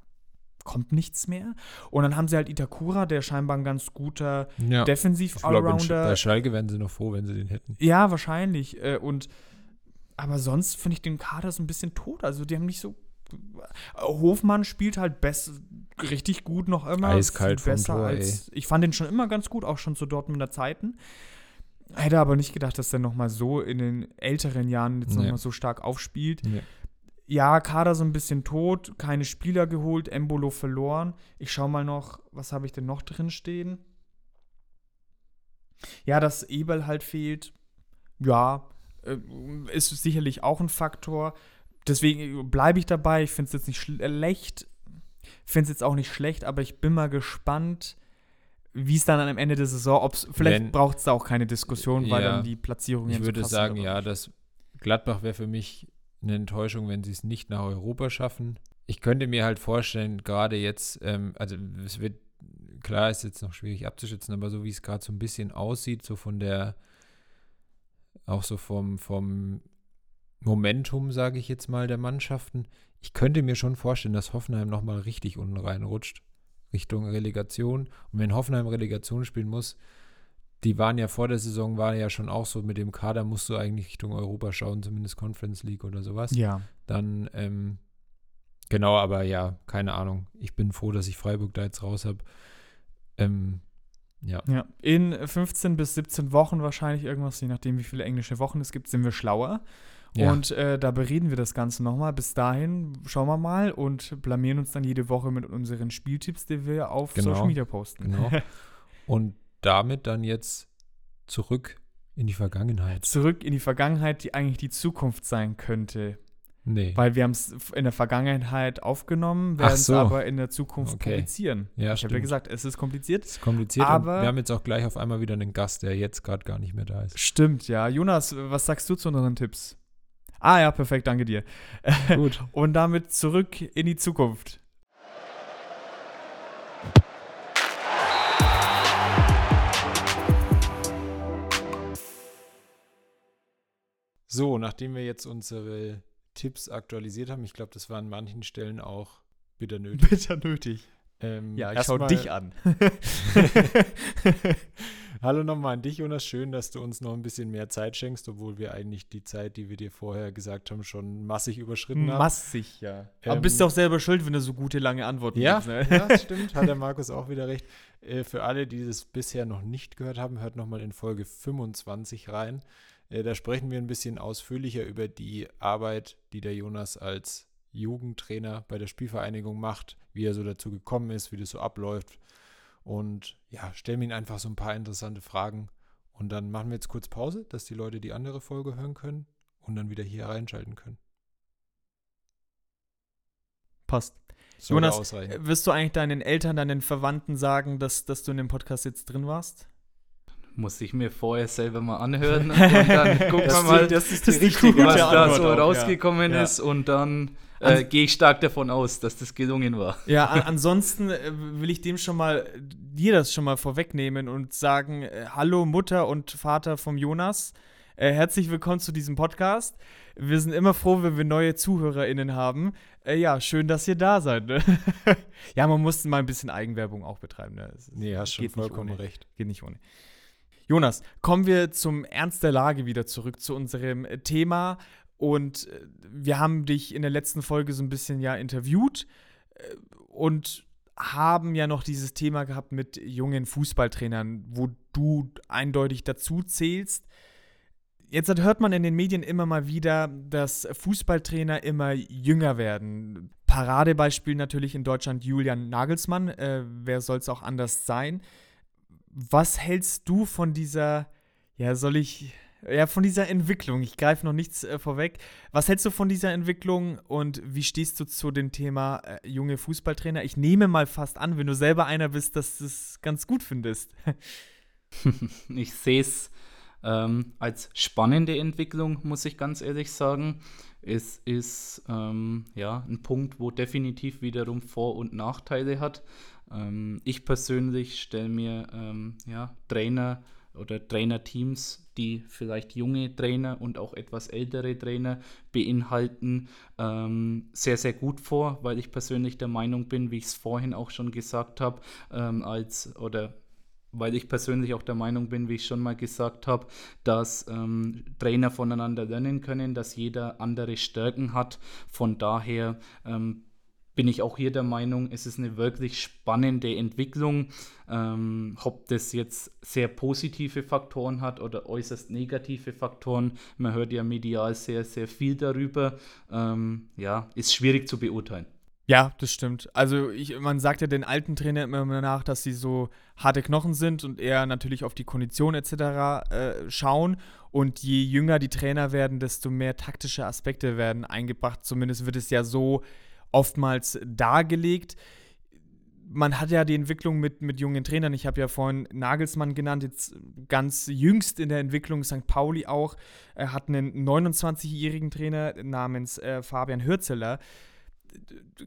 kommt nichts mehr. Und dann haben sie halt Itakura, der scheinbar ein ganz guter Ja. Defensiv-Allrounder. bei Schalke wären sie noch froh, wenn sie den hätten. Ja, wahrscheinlich. Äh, Und aber sonst finde ich den Kader so ein bisschen tot. Also die haben nicht so. Hofmann spielt halt best, richtig gut noch immer. Eiskalt vom Tor, als. Ich fand den schon immer ganz gut, auch schon zu Dortmunder Zeiten. Hätte aber nicht gedacht, dass der nochmal so in den älteren Jahren jetzt Nee. nochmal so stark aufspielt. Nee. Ja, Kader so ein bisschen tot, keine Spieler geholt, Embolo verloren. Ich schau mal noch, was habe ich denn noch drin stehen? Ja, dass Ebel halt fehlt. Ja, äh, ist sicherlich auch ein Faktor. Deswegen bleibe ich dabei. Ich finde es jetzt nicht schlecht. Finde es jetzt auch nicht schlecht, aber ich bin mal gespannt, wie es dann am Ende der Saison, ob's, vielleicht braucht es da auch keine Diskussion, weil Ja. dann die Platzierungen Ich würde sagen, ja, dass Gladbach wäre für mich eine Enttäuschung, wenn sie es nicht nach Europa schaffen. Ich könnte mir halt vorstellen, gerade jetzt, ähm, also es wird, klar ist jetzt noch schwierig abzuschätzen, aber so wie es gerade so ein bisschen aussieht, so von der, auch so vom, vom Momentum, sage ich jetzt mal, der Mannschaften, ich könnte mir schon vorstellen, dass Hoffenheim nochmal richtig unten reinrutscht, Richtung Relegation. Und wenn Hoffenheim Relegation spielen muss, die waren ja vor der Saison, war ja schon auch so, mit dem Kader musst du eigentlich Richtung Europa schauen, zumindest Conference League oder sowas. Ja. Dann, ähm, genau, aber ja, keine Ahnung. Ich bin froh, dass ich Freiburg da jetzt raus habe. Ähm, ja. Ja. In 15 bis 17 Wochen wahrscheinlich irgendwas, je nachdem, wie viele englische Wochen es gibt, sind wir schlauer. Ja. Und äh, da bereden wir das Ganze nochmal. Bis dahin schauen wir mal und blamieren uns dann jede Woche mit unseren Spieltipps, die wir auf Genau. Social Media posten. Genau. Und damit dann jetzt zurück in die Vergangenheit. Zurück in die Vergangenheit, die eigentlich die Zukunft sein könnte. Nee. Weil wir haben es in der Vergangenheit aufgenommen, werden es so. aber in der Zukunft Okay. komplizieren. Ja, ich habe ja gesagt, es ist kompliziert. Das ist kompliziert. Aber- wir haben jetzt auch gleich auf einmal wieder einen Gast, der jetzt gerade gar nicht mehr da ist. Stimmt, ja. Jonas, was sagst du zu unseren Tipps? Ah ja, perfekt, danke dir. Gut. Und damit zurück in die Zukunft. So, nachdem wir jetzt unsere Tipps aktualisiert haben, ich glaube, das war an manchen Stellen auch bitter nötig. Bitter nötig. Ähm, Ja, ich schau dich an. Hallo nochmal an dich, Jonas. Schön, dass du uns noch ein bisschen mehr Zeit schenkst, obwohl wir eigentlich die Zeit, die wir dir vorher gesagt haben, schon massig überschritten haben. Massig, ja. Aber Ähm, bist du auch selber schuld, wenn du so gute lange Antworten Ja, gibst, ne? ja, das stimmt. Hat der Markus auch wieder recht. Äh, für alle, die das bisher noch nicht gehört haben, hört nochmal in Folge 25 rein. Äh, da sprechen wir ein bisschen ausführlicher über die Arbeit, die der Jonas als Jugendtrainer bei der Spielvereinigung macht, wie er so dazu gekommen ist, wie das so abläuft. Und ja, stellen wir ihn einfach so ein paar interessante Fragen. Und dann machen wir jetzt kurz Pause, dass die Leute die andere Folge hören können und dann wieder hier reinschalten können. Passt. Sollte Jonas, ausreichen. Wirst du eigentlich deinen Eltern, deinen Verwandten sagen, dass, dass du in dem Podcast jetzt drin warst? Muss ich mir vorher selber mal anhören und dann gucken wir Das mal, das ist das die ist die richtige was Antwort. da so rausgekommen Ja. ist und dann äh, gehe ich stark davon aus, dass das gelungen war. Ja, an, ansonsten äh, will ich dem schon mal, dir das schon mal vorwegnehmen und sagen, äh, hallo Mutter und Vater vom Jonas, äh, herzlich willkommen zu diesem Podcast. Wir sind immer froh, wenn wir neue ZuhörerInnen haben. Äh, ja, schön, dass ihr da seid. Ne? ja, man muss mal ein bisschen Eigenwerbung auch betreiben. Ne? Es- Nee, hast schon vollkommen ohne. recht. Geht nicht ohne. Jonas, kommen wir zum Ernst der Lage wieder zurück zu unserem äh, Thema. Und äh, wir haben dich in der letzten Folge so ein bisschen ja interviewt äh, und haben ja noch dieses Thema gehabt mit jungen Fußballtrainern, wo du eindeutig dazu zählst. Jetzt hört man in den Medien immer mal wieder, dass Fußballtrainer immer jünger werden. Paradebeispiel natürlich in Deutschland Julian Nagelsmann. Äh, wer soll es auch anders sein? Was hältst du von dieser, ja, soll ich, ja, von dieser Entwicklung? Ich greife noch nichts äh, vorweg. Was hältst du von dieser Entwicklung und wie stehst du zu dem Thema äh, junge Fußballtrainer? Ich nehme mal fast an, wenn du selber einer bist, dass du es ganz gut findest. Ich sehe es ähm, als spannende Entwicklung, muss ich ganz ehrlich sagen. Es ist ähm, ja ein Punkt, wo definitiv wiederum Vor- und Nachteile hat. Ähm, ich persönlich stelle mir ähm, ja, Trainer oder Trainerteams, die vielleicht junge Trainer und auch etwas ältere Trainer beinhalten, ähm, sehr, sehr gut vor, weil ich persönlich der Meinung bin, wie ich es vorhin auch schon gesagt habe, ähm, als oder weil ich persönlich auch der Meinung bin, wie ich schon mal gesagt habe, dass ähm, Trainer voneinander lernen können, dass jeder andere Stärken hat. Von daher ähm, bin ich auch hier der Meinung, es ist eine wirklich spannende Entwicklung. Ähm, ob das jetzt sehr positive Faktoren hat oder äußerst negative Faktoren, man hört ja medial sehr, sehr viel darüber, ähm, ja, ist schwierig zu beurteilen. Ja, das stimmt. Also ich, man sagt ja den alten Trainer immer nach, dass sie so harte Knochen sind und eher natürlich auf die Kondition etc. Äh, schauen. Und je jünger die Trainer werden, desto mehr taktische Aspekte werden eingebracht. Zumindest wird es ja so oftmals dargelegt. Man hat ja die Entwicklung mit, mit jungen Trainern. Ich habe ja vorhin Nagelsmann genannt, jetzt ganz jüngst in der Entwicklung St. Pauli auch. Er hat einen 29-jährigen Trainer namens äh, Fabian Hürzeler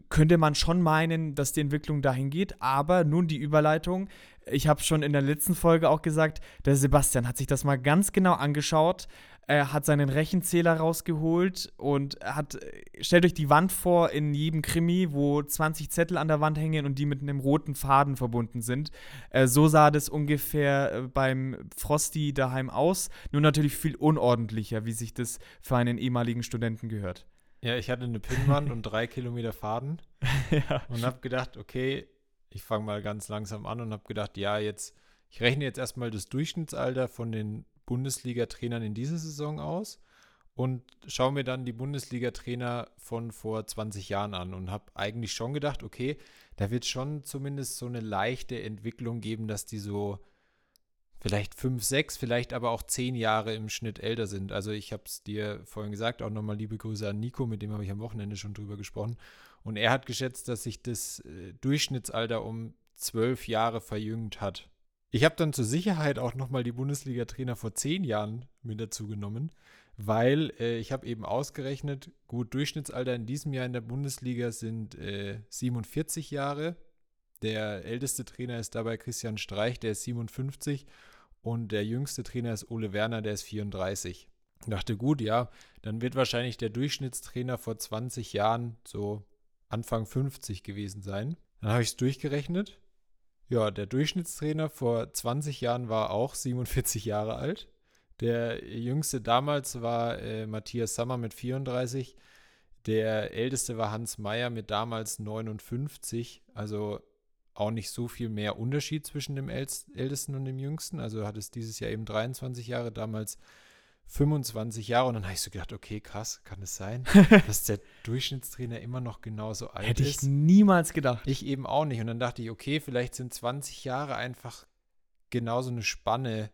könnte man schon meinen, dass die Entwicklung dahin geht. Aber nun die Überleitung. Ich habe schon in der letzten Folge auch gesagt, der Sebastian hat sich das mal ganz genau angeschaut. Er hat seinen Rechenzähler rausgeholt und hat, stellt euch die Wand vor in jedem Krimi, wo 20 Zettel an der Wand hängen und die mit einem roten Faden verbunden sind. Äh, so sah das ungefähr äh, beim Frosty daheim aus. Nur natürlich viel unordentlicher, wie sich das für einen ehemaligen Studenten gehört. Ja, ich hatte eine Pinnwand und drei Kilometer Faden ja. und habe gedacht, okay, ich fange mal ganz langsam an und habe gedacht, ja, jetzt, ich rechne jetzt erstmal das Durchschnittsalter von den Bundesliga-Trainern in dieser Saison aus und schaue mir dann die Bundesliga-Trainer von vor 20 Jahren an und habe eigentlich schon gedacht, okay, da wird schon zumindest so eine leichte Entwicklung geben, dass die so vielleicht fünf, sechs, vielleicht aber auch zehn Jahre im Schnitt älter sind. Also ich habe es dir vorhin gesagt, auch nochmal liebe Grüße an Nico, mit dem habe ich am Wochenende schon drüber gesprochen. Und er hat geschätzt, dass sich das äh, Durchschnittsalter um zwölf Jahre verjüngt hat. Ich habe dann zur Sicherheit auch nochmal die Bundesliga-Trainer vor zehn Jahren mit dazu genommen, weil äh, ich habe eben ausgerechnet, gut, Durchschnittsalter in diesem Jahr in der Bundesliga sind äh, 47 Jahre. Der älteste Trainer ist dabei Christian Streich, der ist 57 und der jüngste Trainer ist Ole Werner, der ist 34. Ich dachte, gut, ja, dann wird wahrscheinlich der Durchschnittstrainer vor 20 Jahren so Anfang 50 gewesen sein. Dann habe ich es durchgerechnet. Ja, der Durchschnittstrainer vor 20 Jahren war auch 47 Jahre alt. Der jüngste damals war äh, Matthias Sammer mit 34. Der älteste war Hans Meyer mit damals 59. Also auch nicht so viel mehr Unterschied zwischen dem Ältesten und dem Jüngsten. Also hat es dieses Jahr eben 23 Jahre, damals 25 Jahre. Und dann habe ich so gedacht, okay, krass, kann es sein, dass der Durchschnittstrainer immer noch genauso alt Hätte ist? ich niemals gedacht. Ich eben auch nicht. Und dann dachte ich, okay, vielleicht sind 20 Jahre einfach genauso eine Spanne.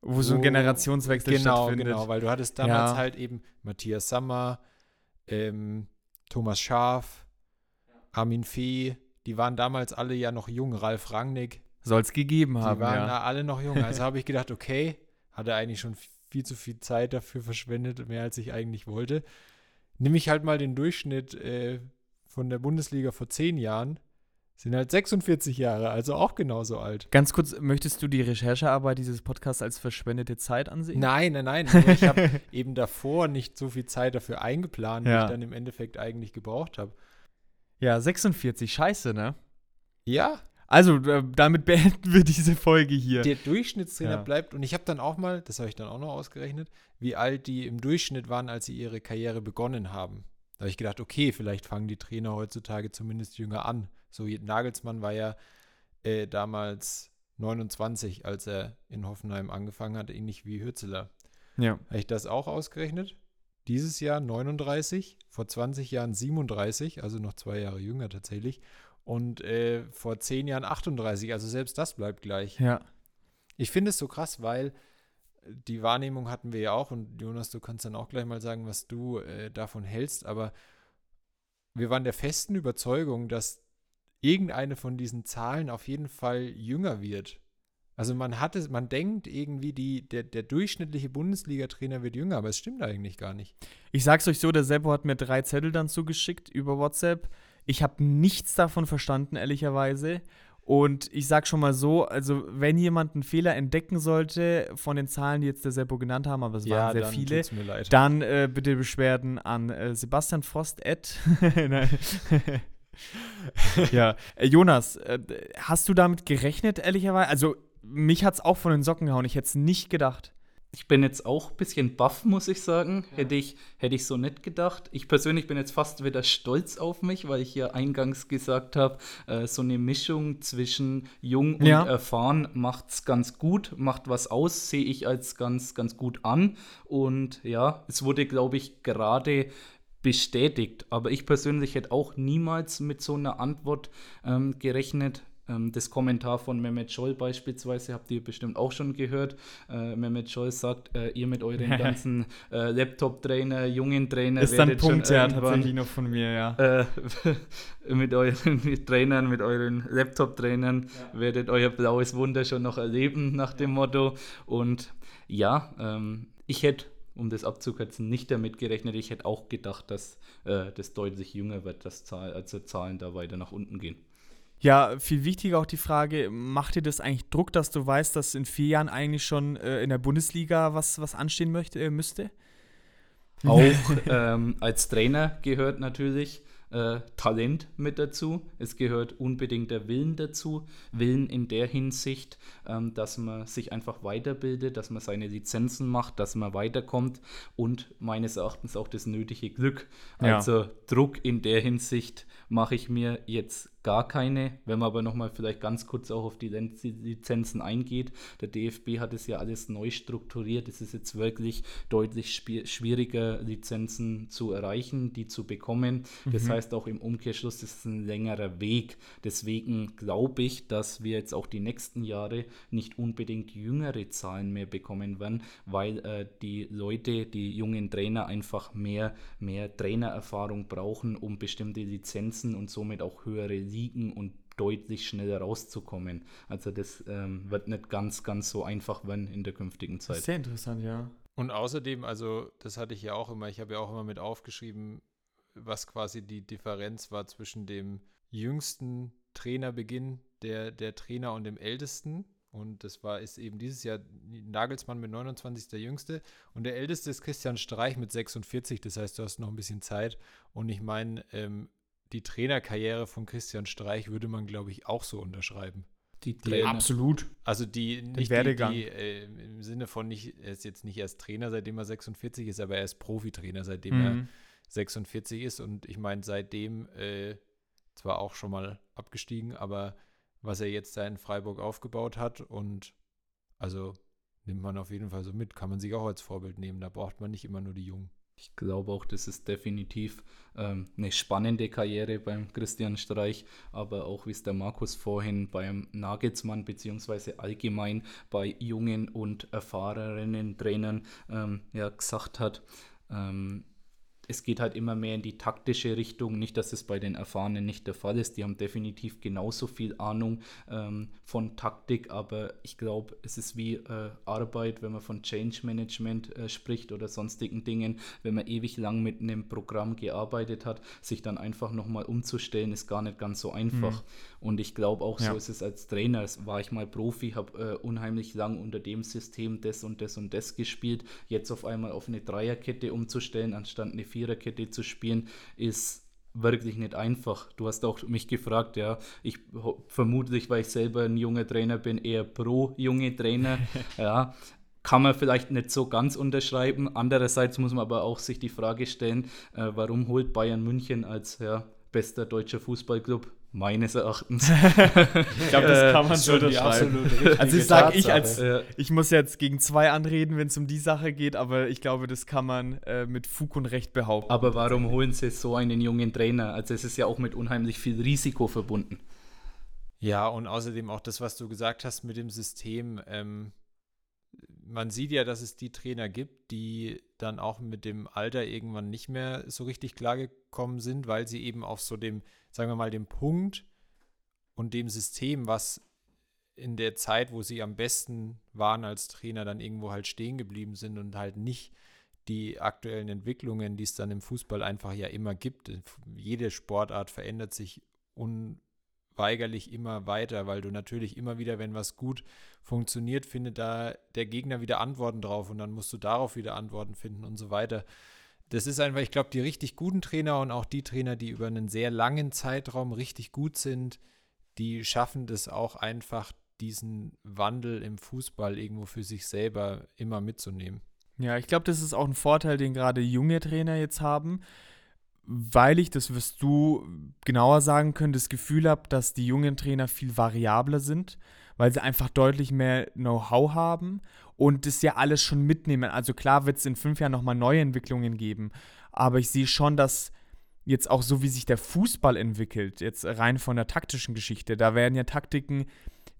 Wo so ein wo- Generationswechsel Genau, stattfindet. genau, weil du hattest damals Ja. halt eben Matthias Sammer, ähm, Thomas Schaf, Armin Fee, die waren damals alle ja noch jung, Ralf Rangnick, Soll es gegeben die haben, waren ja. da alle noch jung. Also habe ich gedacht, okay, hat er eigentlich schon viel zu viel Zeit dafür verschwendet, mehr als ich eigentlich wollte. Nimm ich halt mal den Durchschnitt äh, von der Bundesliga vor zehn Jahren, sind halt 46 Jahre, also auch genauso alt. Ganz kurz, möchtest du die Recherchearbeit dieses Podcasts als verschwendete Zeit ansehen? Nein, nein, nein. Nur ich habe eben davor nicht so viel Zeit dafür eingeplant, wie Ja. ich dann im Endeffekt eigentlich gebraucht habe. Ja, 46, scheiße, ne? Ja, Also, äh, damit beenden wir diese Folge hier. der Durchschnittstrainer Ja. bleibt. Und ich habe dann auch mal, das habe ich dann auch noch ausgerechnet, wie alt die im Durchschnitt waren, als sie ihre Karriere begonnen haben. Da habe ich gedacht, okay, vielleicht fangen die Trainer heutzutage zumindest jünger an. So, Nagelsmann war ja äh, damals 29, als er in Hoffenheim angefangen hat, ähnlich wie Hürzeler. ja. Habe ich das auch ausgerechnet? Dieses Jahr 39, vor 20 Jahren 37, also noch zwei Jahre jünger tatsächlich. Und äh, vor zehn Jahren 38, also selbst das bleibt gleich. Ja. Ich finde es so krass, weil die Wahrnehmung hatten wir ja auch und Jonas, du kannst dann auch gleich mal sagen, was du äh, davon hältst, aber wir waren der festen Überzeugung, dass irgendeine von diesen Zahlen auf jeden Fall jünger wird. Also man hat es, man denkt irgendwie, die, der, der durchschnittliche Bundesliga-Trainer wird jünger, aber es stimmt eigentlich gar nicht. Ich sag's euch so, der Seppo hat mir drei Zettel dann zugeschickt über WhatsApp. Ich habe nichts davon verstanden, ehrlicherweise. Und ich sag schon mal so, also wenn jemand einen Fehler entdecken sollte von den Zahlen, die jetzt der Seppo genannt haben, aber es waren sehr viele, tut's mir leid. dann äh, bitte Beschwerden an äh, Sebastian Frost. at- ja, äh, Jonas, äh, hast du damit gerechnet, ehrlicherweise? Also, mich hat's auch von den Socken gehauen. Ich hätte es nicht gedacht. Ich bin jetzt auch ein bisschen baff, muss ich sagen. Hätte, ich, hätte ich so nicht gedacht. Ich persönlich bin jetzt fast wieder stolz auf mich, weil ich ja eingangs gesagt habe, äh, so eine Mischung zwischen jung und Ja. erfahren macht's ganz gut, macht was aus, sehe ich als ganz, ganz gut an. Und ja, es wurde, glaube ich, gerade bestätigt. Aber ich persönlich hätte auch niemals mit so einer Antwort ähm, gerechnet. Ähm, das Kommentar von Mehmet Scholl beispielsweise habt ihr bestimmt auch schon gehört. Äh, Mehmet Scholl sagt, äh, ihr mit euren ganzen äh, Laptop-Trainer, jungen Trainer Ist werdet schon Punkt, ja, irgendwann tatsächlich noch von mir, ja. äh, mit euren Trainern, mit euren Laptop-Trainern werdet euer blaues Wunder schon noch erleben, nach dem Motto. Und ja, ähm, ich hätte, um das abzukürzen, nicht damit gerechnet. Ich hätte auch gedacht, dass äh, das deutlich jünger wird, dass Zahl, also Zahlen da weiter nach unten gehen. Ja, viel wichtiger auch die Frage, macht dir das eigentlich Druck, dass du weißt, dass in vier Jahren eigentlich schon äh, in der Bundesliga was, was anstehen möchte, äh, müsste? Auch ähm, als Trainer gehört natürlich äh, Talent mit dazu. Es gehört unbedingt der Willen dazu. Willen in der Hinsicht, ähm, dass man sich einfach weiterbildet, dass man seine Lizenzen macht, dass man weiterkommt und meines Erachtens auch das nötige Glück. Ja. Also Druck in der Hinsicht mache ich mir jetzt gar keine. Wenn man aber nochmal vielleicht ganz kurz auch auf die Lizenzen eingeht, der DFB hat es ja alles neu strukturiert. Es ist jetzt wirklich deutlich schwieriger, Lizenzen zu erreichen, die zu bekommen. Mhm. Das heißt auch im Umkehrschluss, das ist ein längerer Weg. Deswegen glaube ich, dass wir jetzt auch die nächsten Jahre nicht unbedingt jüngere Zahlen mehr bekommen werden, weil äh, die Leute, die jungen Trainer einfach mehr, mehr Trainererfahrung brauchen, um bestimmte Lizenzen und somit auch höhere liegen und deutlich schneller rauszukommen. Also das ähm, wird nicht ganz, ganz so einfach werden in der künftigen Zeit. Sehr interessant, ja. Und außerdem, also das hatte ich ja auch immer, ich habe ja auch immer mit aufgeschrieben, was quasi die Differenz war zwischen dem jüngsten Trainerbeginn der, der Trainer und dem ältesten. Und das war, ist eben dieses Jahr Nagelsmann mit 29 der Jüngste. Und der Älteste ist Christian Streich mit 46. Das heißt, du hast noch ein bisschen Zeit. Und ich meine, ähm, die Trainerkarriere von Christian Streich würde man, glaube ich, auch so unterschreiben. Die Trainer. Absolut. Also die nicht. Die, die, äh, im Sinne von nicht, er ist jetzt nicht erst Trainer, seitdem er 46 ist, aber er ist Profitrainer, seitdem mhm. er 46 ist. Und ich meine, seitdem äh, zwar auch schon mal abgestiegen, aber was er jetzt da in Freiburg aufgebaut hat und also nimmt man auf jeden Fall so mit, kann man sich auch als Vorbild nehmen. Da braucht man nicht immer nur die Jungen. Ich glaube auch, das ist definitiv ähm, eine spannende Karriere beim Christian Streich, aber auch wie es der Markus vorhin beim Nagelsmann beziehungsweise allgemein bei jungen und erfahrenen Trainern ähm, ja, gesagt hat. Ähm, es geht halt immer mehr in die taktische Richtung. Nicht, dass es bei den Erfahrenen nicht der Fall ist. Die haben definitiv genauso viel Ahnung ähm, von Taktik, aber ich glaube, es ist wie äh, Arbeit, wenn man von Change Management äh, spricht oder sonstigen Dingen. Wenn man ewig lang mit einem Programm gearbeitet hat, sich dann einfach nochmal umzustellen, ist gar nicht ganz so einfach. Mhm. Und ich glaube auch, ja. so ist es als Trainer. War ich mal Profi, habe äh, unheimlich lang unter dem System das und das und das gespielt. Jetzt auf einmal auf eine Dreierkette umzustellen, anstatt eine Viererkette zu spielen, ist wirklich nicht einfach. Du hast auch mich gefragt, ja, ich vermutlich, weil ich selber ein junger Trainer bin, eher pro junge Trainer, ja, kann man vielleicht nicht so ganz unterschreiben. Andererseits muss man aber auch sich die Frage stellen, äh, warum holt Bayern München als ja, bester deutscher Fußballclub meines Erachtens. ich glaube, das kann man schon unterschreiben. Also ich sage ich als, ich muss jetzt gegen zwei anreden, wenn es um die Sache geht, aber ich glaube, das kann man äh, mit Fug und Recht behaupten. Aber warum holen sie so einen jungen Trainer? Also es ist ja auch mit unheimlich viel Risiko verbunden. Ja, und außerdem auch das, was du gesagt hast mit dem System. Ähm, man sieht ja, dass es die Trainer gibt, die dann auch mit dem Alter irgendwann nicht mehr so richtig klargekommen sind, weil sie eben auf so dem, sagen wir mal, dem Punkt und dem System, was in der Zeit, wo sie am besten waren als Trainer, dann irgendwo halt stehen geblieben sind und halt nicht die aktuellen Entwicklungen, die es dann im Fußball einfach ja immer gibt. Jede Sportart verändert sich un weigerlich immer weiter, weil du natürlich immer wieder, wenn was gut funktioniert, findet da der Gegner wieder Antworten drauf und dann musst du darauf wieder Antworten finden und so weiter. Das ist einfach, ich glaube, die richtig guten Trainer und auch die Trainer, die über einen sehr langen Zeitraum richtig gut sind, die schaffen das auch einfach, diesen Wandel im Fußball irgendwo für sich selber immer mitzunehmen. Ja, ich glaube, das ist auch ein Vorteil, den gerade junge Trainer jetzt haben, weil ich, das wirst du genauer sagen können, das Gefühl habe, dass die jungen Trainer viel variabler sind, weil sie einfach deutlich mehr Know-how haben und das ja alles schon mitnehmen. Also klar wird es in fünf Jahren nochmal neue Entwicklungen geben, aber ich sehe schon, dass jetzt auch so, wie sich der Fußball entwickelt, jetzt rein von der taktischen Geschichte, da werden ja Taktiken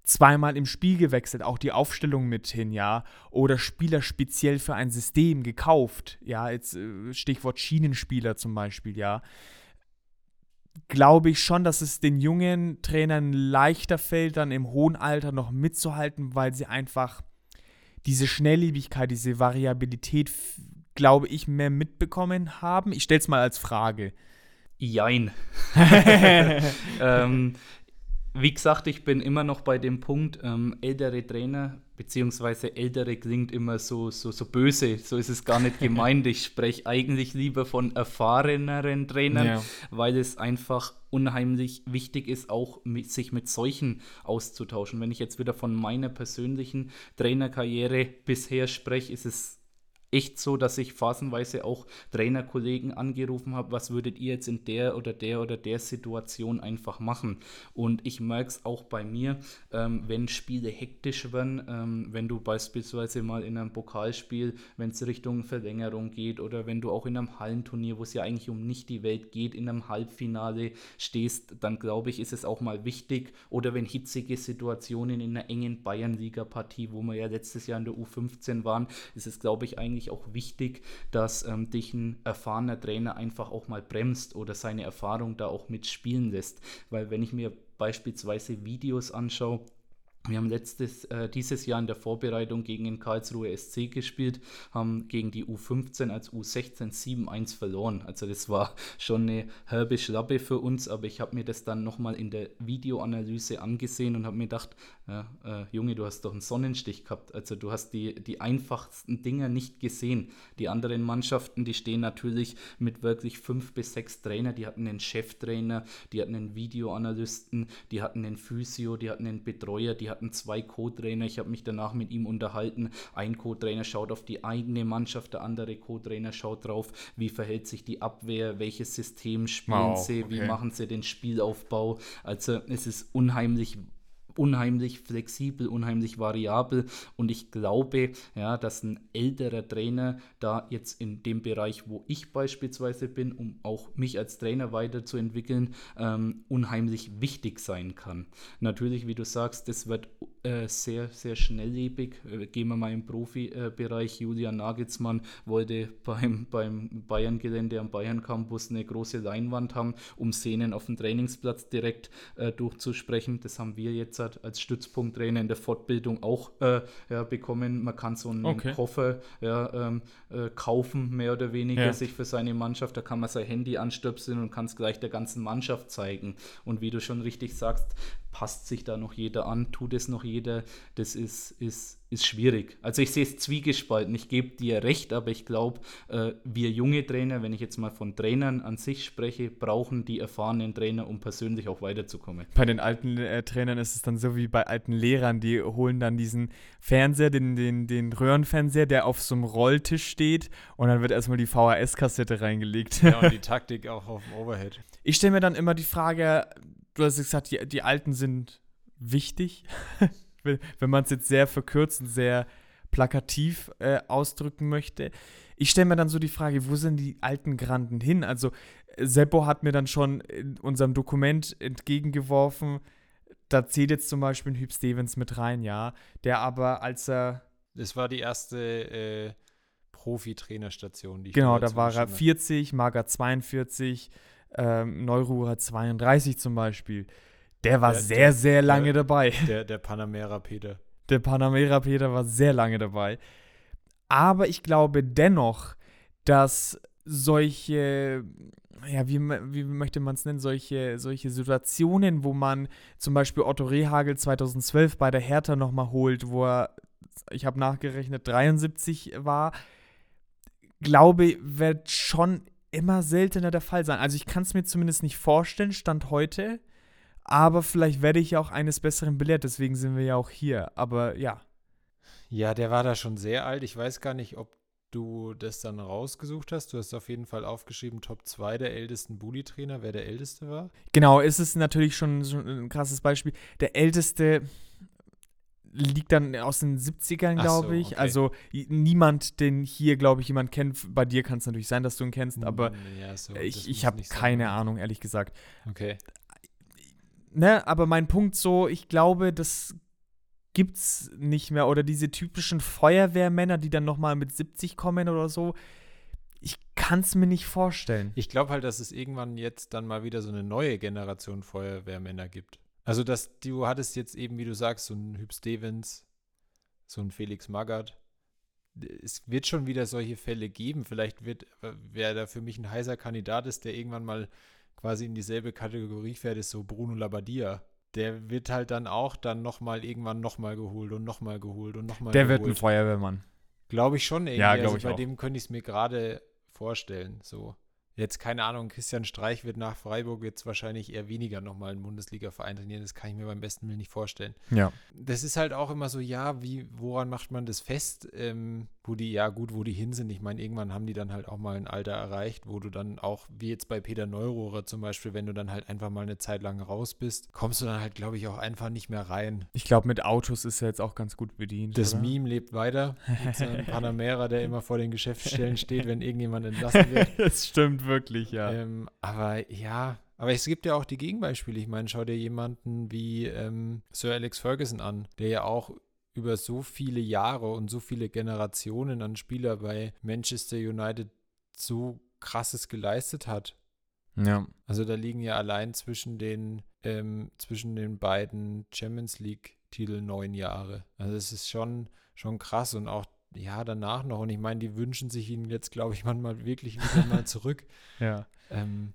zweimal im Spiel gewechselt, auch die Aufstellung mit hin, ja, oder Spieler speziell für ein System gekauft, ja, jetzt äh, Stichwort Schienenspieler zum Beispiel, ja, glaube ich schon, dass es den jungen Trainern leichter fällt, dann im hohen Alter noch mitzuhalten, weil sie einfach diese Schnelllebigkeit, diese Variabilität, glaube ich, mehr mitbekommen haben. Ich stelle es mal als Frage. Jein. ähm, wie gesagt, ich bin immer noch bei dem Punkt, ähm, ältere Trainer, beziehungsweise ältere klingt immer so, so, so böse, so ist es gar nicht gemeint. ich spreche eigentlich lieber von erfahreneren Trainern, ja. weil es einfach unheimlich wichtig ist, auch mit, sich mit solchen auszutauschen. Wenn ich jetzt wieder von meiner persönlichen Trainerkarriere bisher spreche, ist es echt so, dass ich phasenweise auch Trainerkollegen angerufen habe, was würdet ihr jetzt in der oder der oder der Situation einfach machen? Und ich merke es auch bei mir, ähm, wenn Spiele hektisch werden, ähm, wenn du beispielsweise mal in einem Pokalspiel, wenn es Richtung Verlängerung geht oder wenn du auch in einem Hallenturnier, wo es ja eigentlich um nicht die Welt geht, in einem Halbfinale stehst, dann glaube ich, ist es auch mal wichtig oder wenn hitzige Situationen in einer engen Bayern-Liga-Partie, wo wir ja letztes Jahr in der U15 waren, ist es, glaube ich, eigentlich auch wichtig, dass ähm, dich ein erfahrener Trainer einfach auch mal bremst oder seine Erfahrung da auch mitspielen lässt. Weil wenn ich mir beispielsweise Videos anschaue, wir haben letztes, äh, dieses Jahr in der Vorbereitung gegen den Karlsruhe SC gespielt, haben gegen die U15 als U16 7-1 verloren. Also das war schon eine herbe Schlappe für uns, aber ich habe mir das dann nochmal in der Videoanalyse angesehen und habe mir gedacht, ja, äh, Junge, du hast doch einen Sonnenstich gehabt. Also du hast die, die einfachsten Dinge nicht gesehen. Die anderen Mannschaften, die stehen natürlich mit wirklich fünf bis sechs Trainer, die hatten einen Cheftrainer, die hatten einen Videoanalysten, die hatten einen Physio, die hatten einen Betreuer, die hatten hatten zwei Co-Trainer. Ich habe mich danach mit ihm unterhalten. Ein Co-Trainer schaut auf die eigene Mannschaft, der andere Co-Trainer schaut drauf, wie verhält sich die Abwehr, welches System spielen wow, sie, okay. wie machen sie den Spielaufbau. Also es ist unheimlich unheimlich flexibel, unheimlich variabel und ich glaube, ja, dass ein älterer Trainer da jetzt in dem Bereich, wo ich beispielsweise bin, um auch mich als Trainer weiterzuentwickeln, ähm, unheimlich wichtig sein kann. Natürlich, wie du sagst, das wird äh, sehr, sehr schnelllebig. Äh, gehen wir mal im Profibereich. Julian Nagelsmann wollte beim, beim Bayern-Gelände am Bayern-Campus eine große Leinwand haben, um Szenen auf dem Trainingsplatz direkt äh, durchzusprechen. Das haben wir jetzt als Stützpunkttrainer in der Fortbildung auch äh, ja, bekommen. Man kann so einen okay. Koffer ja, ähm, äh, kaufen, mehr oder weniger, ja. sich für seine Mannschaft. Da kann man sein Handy anstöpseln und kann es gleich der ganzen Mannschaft zeigen. Und wie du schon richtig sagst, passt sich da noch jeder an, tut es noch jeder, das ist, ist, ist schwierig. Also ich sehe es zwiegespalten, ich gebe dir recht, aber ich glaube, äh, wir junge Trainer, wenn ich jetzt mal von Trainern an sich spreche, brauchen die erfahrenen Trainer, um persönlich auch weiterzukommen. Bei den alten äh, Trainern ist es dann so wie bei alten Lehrern, die holen dann diesen Fernseher, den, den, den Röhrenfernseher, der auf so einem Rolltisch steht und dann wird erstmal die VHS-Kassette reingelegt. Ja, und die Taktik auch auf dem Overhead. Ich stelle mir dann immer die Frage, du hast gesagt, die, die Alten sind wichtig. Wenn man es jetzt sehr verkürzt und sehr plakativ äh, ausdrücken möchte. Ich stelle mir dann so die Frage, wo sind die alten Granden hin? Also Seppo hat mir dann schon in unserem Dokument entgegengeworfen, da zählt jetzt zum Beispiel ein Hüb Stevens mit rein, ja, der aber als er Das war die erste äh, Profi-Trainerstation, die ich Genau, da war er 40, Mager 42, ähm, Neururer 32 zum Beispiel, der war der, sehr, der, sehr lange der, dabei. Der, der Panamera Peter. Der Panamera Peter war sehr lange dabei. Aber ich glaube dennoch, dass solche, ja, wie, wie möchte man es nennen, solche, solche Situationen, wo man zum Beispiel Otto Rehagel 2012 bei der Hertha nochmal holt, wo er, ich habe nachgerechnet, 73 war, glaube, wird schon immer seltener der Fall sein. Also ich kann es mir zumindest nicht vorstellen, Stand heute. Aber vielleicht werde ich ja auch eines Besseren belehrt, deswegen sind wir ja auch hier. Aber ja. Ja, der war da schon sehr alt. Ich weiß gar nicht, ob du das dann rausgesucht hast. Du hast auf jeden Fall aufgeschrieben, Top 2 der ältesten Bully-Trainer, wer der älteste war. Genau, ist es natürlich schon, schon ein krasses Beispiel. Der älteste, liegt dann aus den 70ern, glaube so, ich. Okay. Also niemand, den hier, glaube ich, jemand kennt. Bei dir kann es natürlich sein, dass du ihn kennst, aber hm, ja, so, ich, ich habe keine sein. Ahnung, ehrlich gesagt. Okay. Ne, aber mein Punkt so, ich glaube, das gibt's nicht mehr. Oder diese typischen Feuerwehrmänner, die dann nochmal mit 70 kommen oder so. Ich kann es mir nicht vorstellen. Ich glaube halt, dass es irgendwann jetzt dann mal wieder so eine neue Generation Feuerwehrmänner gibt. Also, dass du hattest jetzt eben, wie du sagst, so einen Hüb Stevens, so einen Felix Magath. Es wird schon wieder solche Fälle geben. Vielleicht wird, äh, wer da für mich ein heißer Kandidat ist, der irgendwann mal quasi in dieselbe Kategorie fährt, ist so Bruno Labbadia. Der wird halt dann auch dann nochmal irgendwann nochmal geholt und nochmal geholt und nochmal Der geholt. wird ein Feuerwehrmann. Glaube ich schon irgendwie. Ja, also ich bei auch. dem könnte ich es mir gerade vorstellen. So. Jetzt keine Ahnung, Christian Streich wird nach Freiburg jetzt wahrscheinlich eher weniger nochmal einen Bundesliga-Verein trainieren. Das kann ich mir beim besten Willen nicht vorstellen. Ja. Das ist halt auch immer so, ja, wie, woran macht man das fest? Ähm, wo die, ja gut, wo die hin sind. Ich meine, irgendwann haben die dann halt auch mal ein Alter erreicht, wo du dann auch, wie jetzt bei Peter Neurohrer zum Beispiel, wenn du dann halt einfach mal eine Zeit lang raus bist, kommst du dann halt, glaube ich, auch einfach nicht mehr rein. Ich glaube, mit Autos ist er jetzt auch ganz gut bedient. Das oder? Meme lebt weiter. Mit so einem Panamera, der immer vor den Geschäftsstellen steht, wenn irgendjemand entlassen wird. das stimmt wirklich, ja. Ähm, aber ja, aber es gibt ja auch die Gegenbeispiele. Ich meine, schau dir jemanden wie ähm, Sir Alex Ferguson an, der ja auch über so viele Jahre und so viele Generationen an Spieler bei Manchester United so krasses geleistet hat. ja. Also da liegen ja allein zwischen den, ähm, zwischen den beiden Champions League-Titeln neun Jahre. Also es ist schon, schon krass und auch ja danach noch. Und ich meine, die wünschen sich ihn jetzt, glaube ich, manchmal wirklich wieder mal zurück. Ja. Ähm,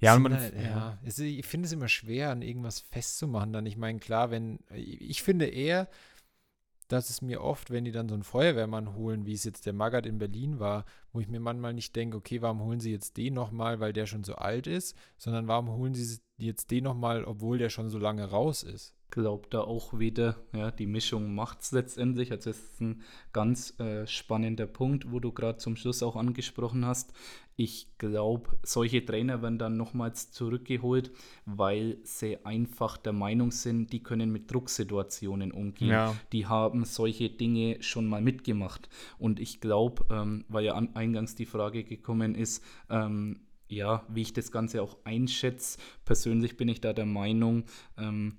Ja, und man, halt, ja. Es, ich finde es immer schwer, an irgendwas festzumachen. Dann, ich meine, klar, wenn, ich finde eher, dass es mir oft, wenn die dann so einen Feuerwehrmann holen, wie es jetzt der Magath in Berlin war, wo ich mir manchmal nicht denke, okay, warum holen sie jetzt den nochmal, weil der schon so alt ist, sondern warum holen sie jetzt den nochmal, obwohl der schon so lange raus ist. glaube da auch wieder, ja, die Mischung macht es letztendlich. Also es ist ein ganz äh, spannender Punkt, wo du gerade zum Schluss auch angesprochen hast. Ich glaube, solche Trainer werden dann nochmals zurückgeholt, weil sie einfach der Meinung sind, die können mit Drucksituationen umgehen. Ja. Die haben solche Dinge schon mal mitgemacht. Und ich glaube, ähm, weil ja an, eingangs die Frage gekommen ist, ähm, ja, wie ich das Ganze auch einschätze. Persönlich bin ich da der Meinung, ähm,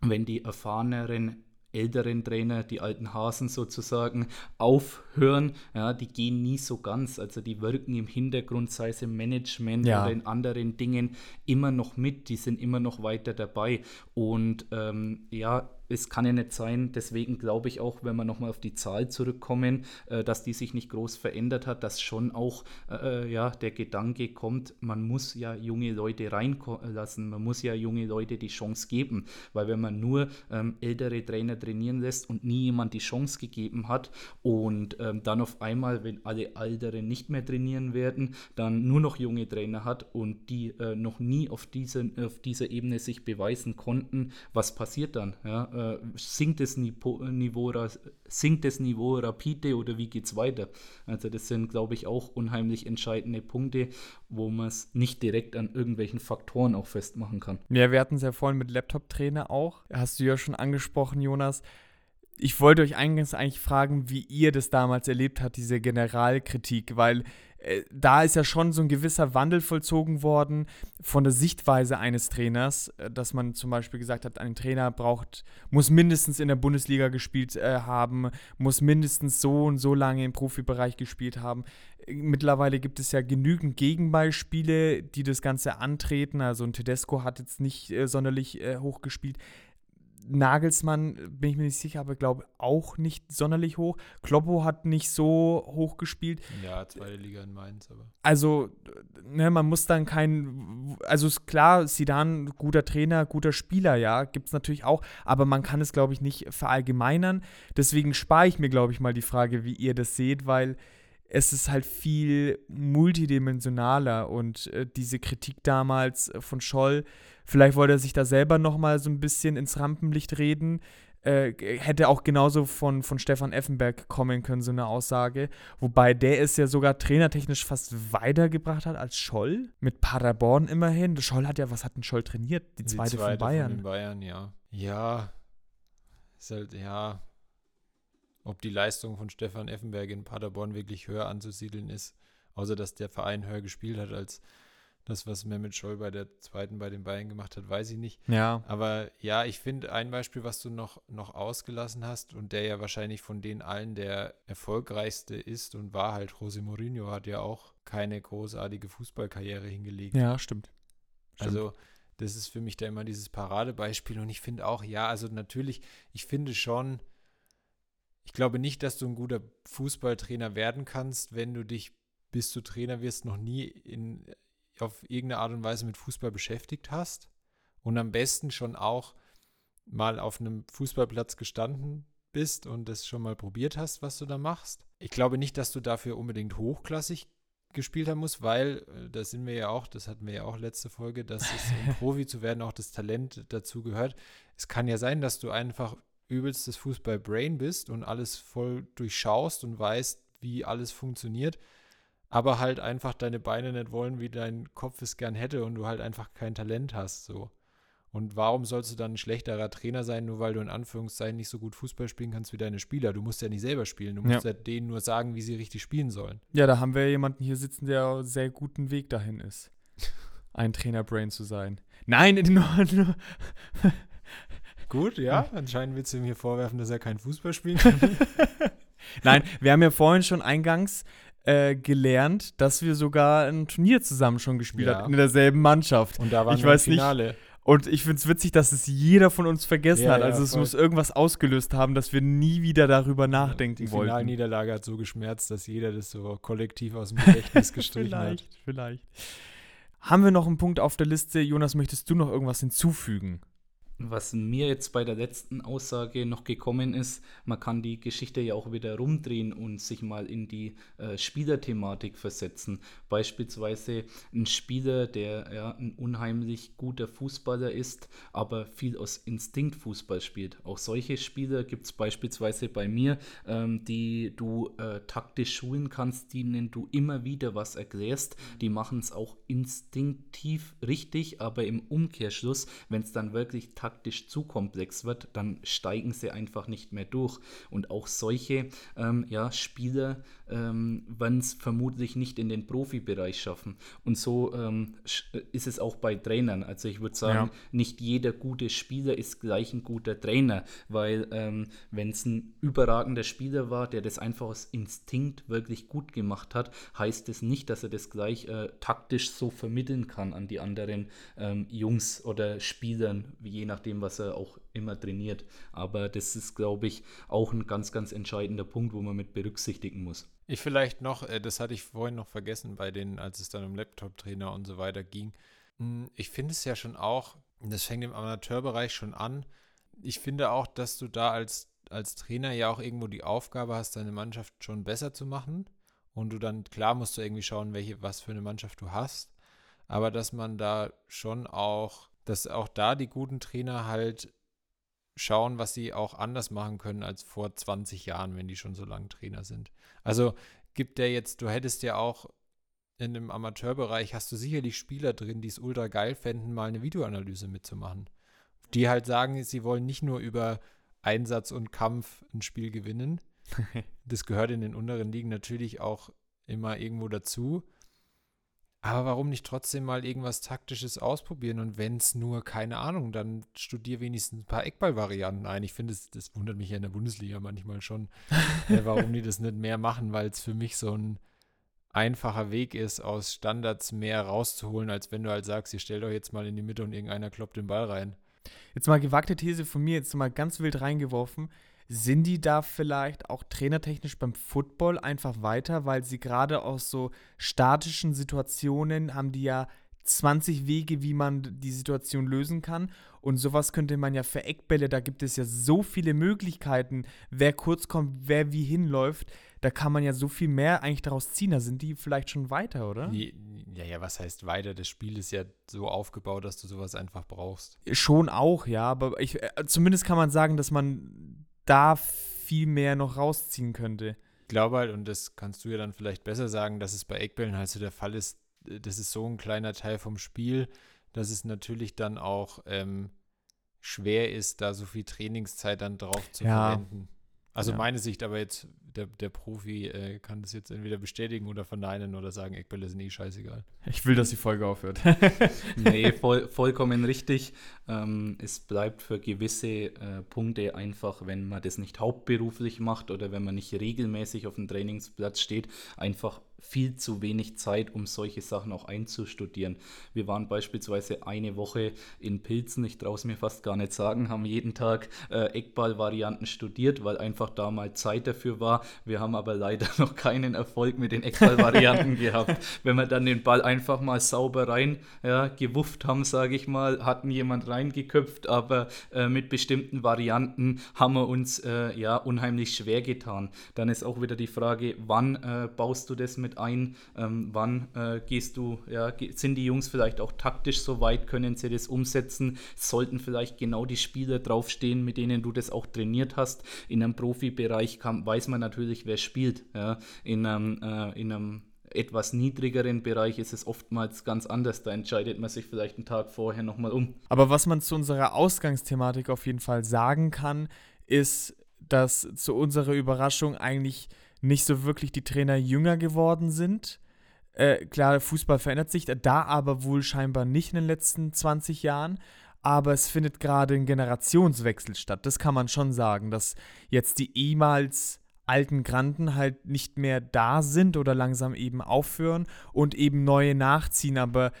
wenn die erfahreneren älteren Trainer, die alten Hasen sozusagen, aufhören, ja, die gehen nie so ganz. Also die wirken im Hintergrund, sei es im Management Ja. oder in anderen Dingen, immer noch mit, die sind immer noch weiter dabei. Und ähm, ja, es kann ja nicht sein, deswegen glaube ich auch, wenn wir nochmal auf die Zahl zurückkommen, äh, dass die sich nicht groß verändert hat, dass schon auch äh, ja, der Gedanke kommt, man muss ja junge Leute reinlassen, man muss ja junge Leute die Chance geben, weil wenn man nur ähm, ältere Trainer trainieren lässt und nie jemand die Chance gegeben hat und ähm, dann auf einmal, wenn alle Älteren nicht mehr trainieren werden, dann nur noch junge Trainer hat und die äh, noch nie auf, diesen, auf dieser Ebene sich beweisen konnten, was passiert dann? Ja? Äh, sinkt, das Niveau, sinkt das Niveau rapide oder wie geht es weiter? Also das sind, glaube ich, auch unheimlich entscheidende Punkte, wo man es nicht direkt an irgendwelchen Faktoren auch festmachen kann. Ja, wir hatten es ja vorhin mit Laptop-Trainer auch. Hast du ja schon angesprochen, Jonas. Ich wollte euch eingangs eigentlich fragen, wie ihr das damals erlebt habt, diese Generalkritik, weil da ist ja schon so ein gewisser Wandel vollzogen worden von der Sichtweise eines Trainers, äh, dass man zum Beispiel gesagt hat, ein Trainer braucht, muss mindestens in der Bundesliga gespielt äh, haben, muss mindestens so und so lange im Profibereich gespielt haben. Äh, Mittlerweile gibt es ja genügend Gegenbeispiele, die das Ganze antreten. Also ein Tedesco hat jetzt nicht äh, sonderlich äh, hoch gespielt. Nagelsmann, bin ich mir nicht sicher, aber glaube auch nicht sonderlich hoch. Kloppo hat nicht so hoch gespielt. Ja, zweite Liga in Mainz, aber. Also, ne, man muss dann kein. Also ist klar, Sidan, guter Trainer, guter Spieler, ja, gibt es natürlich auch, aber man kann es, glaube ich, nicht verallgemeinern. Deswegen spare ich mir, glaube ich, mal die Frage, wie ihr das seht, weil es ist halt viel multidimensionaler und äh, diese Kritik damals äh, von Scholl, vielleicht wollte er sich da selber nochmal so ein bisschen ins Rampenlicht reden. Äh, hätte auch genauso von, von Stefan Effenberg kommen können, so eine Aussage. Wobei der es ja sogar trainertechnisch fast weitergebracht hat als Scholl. Mit Paderborn immerhin. Scholl hat ja, was hat denn Scholl trainiert? Die zweite, von Bayern. den Bayern, ja. Ja. Ist halt, ja. Ob die Leistung von Stefan Effenberg in Paderborn wirklich höher anzusiedeln ist, außer dass der Verein höher gespielt hat als das, was Mehmet Scholl bei der zweiten bei den Bayern gemacht hat, weiß ich nicht. ja. Aber ja, ich finde ein Beispiel, was du noch, noch ausgelassen hast und der ja wahrscheinlich von den allen der erfolgreichste ist und war halt José Mourinho, hat ja auch keine großartige Fußballkarriere hingelegt. Ja, stimmt. stimmt. Also, das ist für mich da immer dieses Paradebeispiel. Und ich finde auch, ja, also natürlich, ich finde schon, ich glaube nicht, dass du ein guter Fußballtrainer werden kannst, wenn du dich, bis du Trainer wirst, noch nie in, auf irgendeine Art und Weise mit Fußball beschäftigt hast. Und am besten schon auch mal auf einem Fußballplatz gestanden bist und das schon mal probiert hast, was du da machst. Ich glaube nicht, dass du dafür unbedingt hochklassig gespielt haben muss, weil, äh, da sind wir ja auch, das hatten wir ja auch letzte Folge, dass es, um Profi zu werden, auch das Talent dazu gehört. Es kann ja sein, dass du einfach übelstes Fußball-Brain bist und alles voll durchschaust und weißt, wie alles funktioniert, aber halt einfach deine Beine nicht wollen, wie dein Kopf es gern hätte und du halt einfach kein Talent hast, so. Und warum sollst du dann ein schlechterer Trainer sein, nur weil du in Anführungszeichen nicht so gut Fußball spielen kannst wie deine Spieler? Du musst ja nicht selber spielen, du musst ja, ja denen nur sagen, wie sie richtig spielen sollen. Ja, da haben wir jemanden hier sitzen, der sehr guten Weg dahin ist, ein Trainerbrain zu sein. Nein, nur, nur Gut, ja, anscheinend willst du ihm hier vorwerfen, dass er kein Fußball spielen kann. Nein, wir haben ja vorhin schon eingangs äh, gelernt, dass wir sogar ein Turnier zusammen schon gespielt ja. haben, in derselben Mannschaft. Und da waren ich wir weiß im Finale. Nicht, und ich finde es witzig, dass es jeder von uns vergessen ja, hat. Also ja, es muss irgendwas ausgelöst haben, dass wir nie wieder darüber nachdenken ja, die wollten. Die Finalniederlage hat so geschmerzt, dass jeder das so kollektiv aus dem Gedächtnis gestrichen vielleicht, hat. Vielleicht, vielleicht. Haben wir noch einen Punkt auf der Liste? Jonas, möchtest du noch irgendwas hinzufügen? Was mir jetzt bei der letzten Aussage noch gekommen ist, man kann die Geschichte ja auch wieder rumdrehen und sich mal in die äh, Spielerthematik versetzen. Beispielsweise ein Spieler, der ja ein unheimlich guter Fußballer ist, aber viel aus Instinktfußball spielt. Auch solche Spieler gibt es beispielsweise bei mir, ähm, die du äh, taktisch schulen kannst, denen du immer wieder was erklärst. Die machen es auch instinktiv richtig, aber im Umkehrschluss, wenn es dann wirklich taktisch taktisch zu komplex wird, dann steigen sie einfach nicht mehr durch. Und auch solche ähm, ja, Spieler ähm, werden es vermutlich nicht in den Profibereich schaffen. Und so ähm, ist es auch bei Trainern. Also ich würde sagen, ja. nicht jeder gute Spieler ist gleich ein guter Trainer, weil ähm, wenn es ein überragender Spieler war, der das einfach aus Instinkt wirklich gut gemacht hat, heißt es nicht, dass er das gleich äh, taktisch so vermitteln kann an die anderen ähm, Jungs oder Spielern, je nach nachdem, was er auch immer trainiert. Aber das ist, glaube ich, auch ein ganz, ganz entscheidender Punkt, wo man mit berücksichtigen muss. Ich vielleicht noch, äh, das hatte ich vorhin noch vergessen, bei denen, als es dann um Laptop-Trainer und so weiter ging. Hm, ich finde es ja schon auch, das fängt im Amateurbereich schon an. Ich finde auch, dass du da als, als Trainer ja auch irgendwo die Aufgabe hast, deine Mannschaft schon besser zu machen. Und du dann, klar musst du irgendwie schauen, welche, was für eine Mannschaft du hast. Aber dass man da schon auch dass auch da die guten Trainer halt schauen, was sie auch anders machen können als vor 20 Jahren, wenn die schon so lange Trainer sind. Also gibt der jetzt, du hättest ja auch in einem Amateurbereich, hast du sicherlich Spieler drin, die es ultra geil fänden, mal eine Videoanalyse mitzumachen. Die halt sagen, sie wollen nicht nur über Einsatz und Kampf ein Spiel gewinnen. das gehört in den unteren Ligen natürlich auch immer irgendwo dazu. Aber warum nicht trotzdem mal irgendwas Taktisches ausprobieren? Und wenn es nur, keine Ahnung, dann studier wenigstens ein paar Eckballvarianten ein. Ich finde, das, das wundert mich ja in der Bundesliga manchmal schon, äh, warum die das nicht mehr machen, weil es für mich so ein einfacher Weg ist, aus Standards mehr rauszuholen, als wenn du halt sagst, ihr stellt euch jetzt mal in die Mitte und irgendeiner kloppt den Ball rein. Jetzt mal gewagte These von mir, jetzt mal ganz wild reingeworfen. Sind die da vielleicht auch trainertechnisch beim Football einfach weiter, weil sie gerade aus so statischen Situationen haben die ja 20 Wege, wie man die Situation lösen kann. Und sowas könnte man ja für Eckbälle, da gibt es ja so viele Möglichkeiten, wer kurz kommt, wer wie hinläuft. Da kann man ja so viel mehr eigentlich daraus ziehen. Da sind die vielleicht schon weiter, oder? Ja, ja, was heißt weiter? Das Spiel ist ja so aufgebaut, dass du sowas einfach brauchst. Schon auch, ja. Aber ich, äh, zumindest kann man sagen, dass man da viel mehr noch rausziehen könnte. Ich glaube halt, und das kannst du ja dann vielleicht besser sagen, dass es bei Eckbällen halt so der Fall ist, äh, das ist so ein kleiner Teil vom Spiel, dass es natürlich dann auch ähm, schwer ist, da so viel Trainingszeit dann drauf zu ja. verwenden. Also ja. meine Sicht, aber jetzt der, der Profi äh, kann das jetzt entweder bestätigen oder verneinen oder sagen, Eckbälle sind eh scheißegal. Ich will, dass die Folge aufhört. nee, voll, vollkommen richtig. Ähm, es bleibt für gewisse äh, Punkte einfach, wenn man das nicht hauptberuflich macht oder wenn man nicht regelmäßig auf dem Trainingsplatz steht, einfach viel zu wenig Zeit, um solche Sachen auch einzustudieren. Wir waren beispielsweise eine Woche in Pilzen, ich traue es mir fast gar nicht sagen, haben jeden Tag äh, Eckball-Varianten studiert, weil einfach da mal Zeit dafür war. Wir haben aber leider noch keinen Erfolg mit den Eckball-Varianten gehabt. Wenn wir dann den Ball einfach mal sauber rein ja, gewufft haben, sage ich mal, hatten jemand reingeköpft, aber äh, mit bestimmten Varianten haben wir uns äh, ja unheimlich schwer getan. Dann ist auch wieder die Frage, wann äh, baust du das mit mit ein? Ähm, wann äh, gehst du, ja, sind die Jungs vielleicht auch taktisch so weit, können sie das umsetzen? Sollten vielleicht genau die Spieler draufstehen, mit denen du das auch trainiert hast? In einem Profibereich kann, weiß man natürlich, wer spielt. Ja? In einem, äh, in einem etwas niedrigeren Bereich ist es oftmals ganz anders. Da entscheidet man sich vielleicht einen Tag vorher nochmal um. Aber was man zu unserer Ausgangsthematik auf jeden Fall sagen kann, ist, dass zu unserer Überraschung eigentlich nicht so wirklich die Trainer jünger geworden sind. Äh, klar, Fußball verändert sich, da aber wohl scheinbar nicht in den letzten 20 Jahren. Aber es findet gerade ein Generationswechsel statt. Das kann man schon sagen, dass jetzt die ehemals alten Granden halt nicht mehr da sind oder langsam eben aufhören und eben neue nachziehen. Aber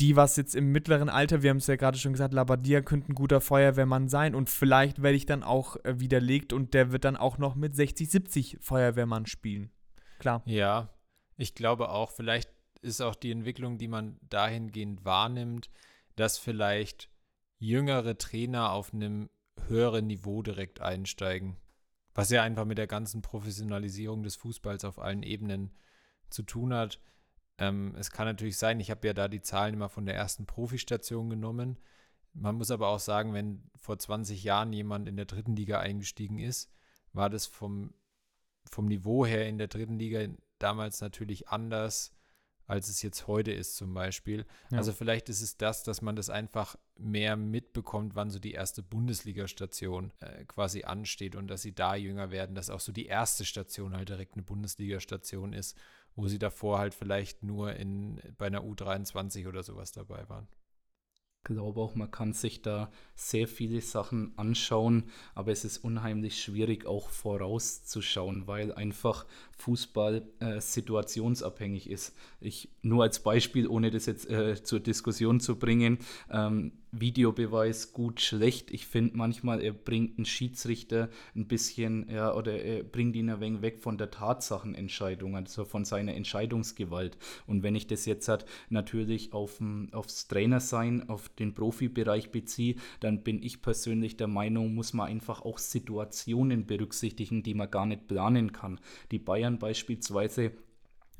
die, was jetzt im mittleren Alter, wir haben es ja gerade schon gesagt, Labadia könnte ein guter Feuerwehrmann sein und vielleicht werde ich dann auch äh, widerlegt und der wird dann auch noch mit 60, 70 Feuerwehrmann spielen. Klar. Ja, ich glaube auch, vielleicht ist auch die Entwicklung, die man dahingehend wahrnimmt, dass vielleicht jüngere Trainer auf einem höheren Niveau direkt einsteigen. Was ja einfach mit der ganzen Professionalisierung des Fußballs auf allen Ebenen zu tun hat. Ähm, es kann natürlich sein, ich habe ja da die Zahlen immer von der ersten Profistation genommen. Man muss aber auch sagen, wenn vor 20 Jahren jemand in der dritten Liga eingestiegen ist, war das vom, vom Niveau her in der dritten Liga damals natürlich anders, als es jetzt heute ist zum Beispiel. Ja. Also vielleicht ist es das, dass man das einfach mehr mitbekommt, wann so die erste Bundesliga-Station äh, quasi ansteht und dass sie da jünger werden, dass auch so die erste Station halt direkt eine Bundesliga-Station ist wo sie davor halt vielleicht nur in, bei einer U23 oder sowas dabei waren. Glaube auch, man kann sich da sehr viele Sachen anschauen, aber es ist unheimlich schwierig auch vorauszuschauen, weil einfach Fußball äh, situationsabhängig ist. Ich nur als Beispiel, ohne das jetzt äh, zur Diskussion zu bringen, ähm, Videobeweis gut, schlecht. Ich finde manchmal, er bringt einen Schiedsrichter ein bisschen, ja, oder er bringt ihn ein wenig weg von der Tatsachenentscheidung, also von seiner Entscheidungsgewalt. Und wenn ich das jetzt halt natürlich auf, aufs Trainersein, auf den Profibereich beziehe, dann bin ich persönlich der Meinung, muss man einfach auch Situationen berücksichtigen, die man gar nicht planen kann. Die Bayern beispielsweise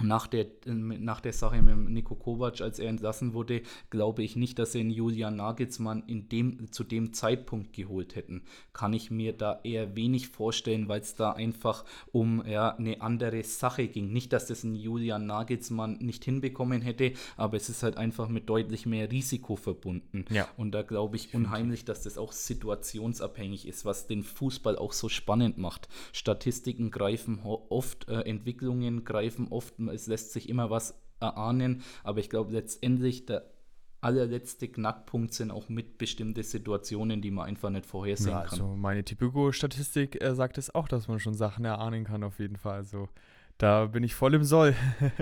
nach der, nach der Sache mit Nico Kovac, als er entlassen wurde, glaube ich nicht, dass sie einen Julian Nagelsmann in dem, zu dem Zeitpunkt geholt hätten. Kann ich mir da eher wenig vorstellen, weil es da einfach um ja, eine andere Sache ging. Nicht, dass das ein Julian Nagelsmann nicht hinbekommen hätte, aber es ist halt einfach mit deutlich mehr Risiko verbunden. Ja. Und da glaube ich unheimlich, dass das auch situationsabhängig ist, was den Fußball auch so spannend macht. Statistiken greifen oft, äh, Entwicklungen greifen oft es lässt sich immer was erahnen, aber ich glaube letztendlich der allerletzte Knackpunkt sind auch mitbestimmte Situationen, die man einfach nicht vorhersehen ja, kann. Also meine Typico-Statistik äh, sagt es auch, dass man schon Sachen erahnen kann auf jeden Fall. Also da bin ich voll im Soll.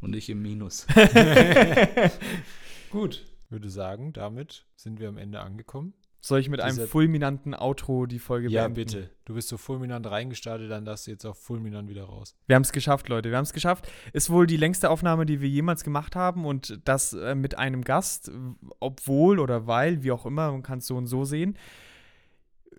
Und ich im Minus. Gut, würde sagen, damit sind wir am Ende angekommen. Soll ich mit einem fulminanten Outro die Folge ja, beenden? Ja, bitte. Du bist so fulminant reingestartet, dann darfst du jetzt auch fulminant wieder raus. Wir haben es geschafft, Leute. Wir haben es geschafft. Ist wohl die längste Aufnahme, die wir jemals gemacht haben und das äh, mit einem Gast, obwohl oder weil, wie auch immer, man kann es so und so sehen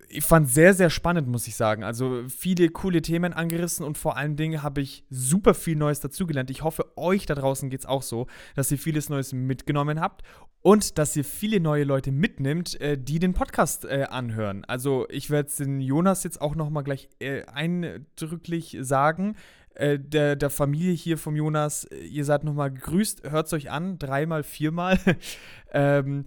ich fand sehr, sehr spannend, muss ich sagen. Also viele coole Themen angerissen und vor allen Dingen habe ich super viel Neues dazugelernt. Ich hoffe, euch da draußen geht es auch so, dass ihr vieles Neues mitgenommen habt und dass ihr viele neue Leute mitnimmt, äh, die den Podcast äh, anhören. Also ich werde es den Jonas jetzt auch noch mal gleich äh, eindrücklich sagen. Der, der Familie hier vom Jonas, ihr seid noch mal gegrüßt, hört es euch an, dreimal, viermal. ähm,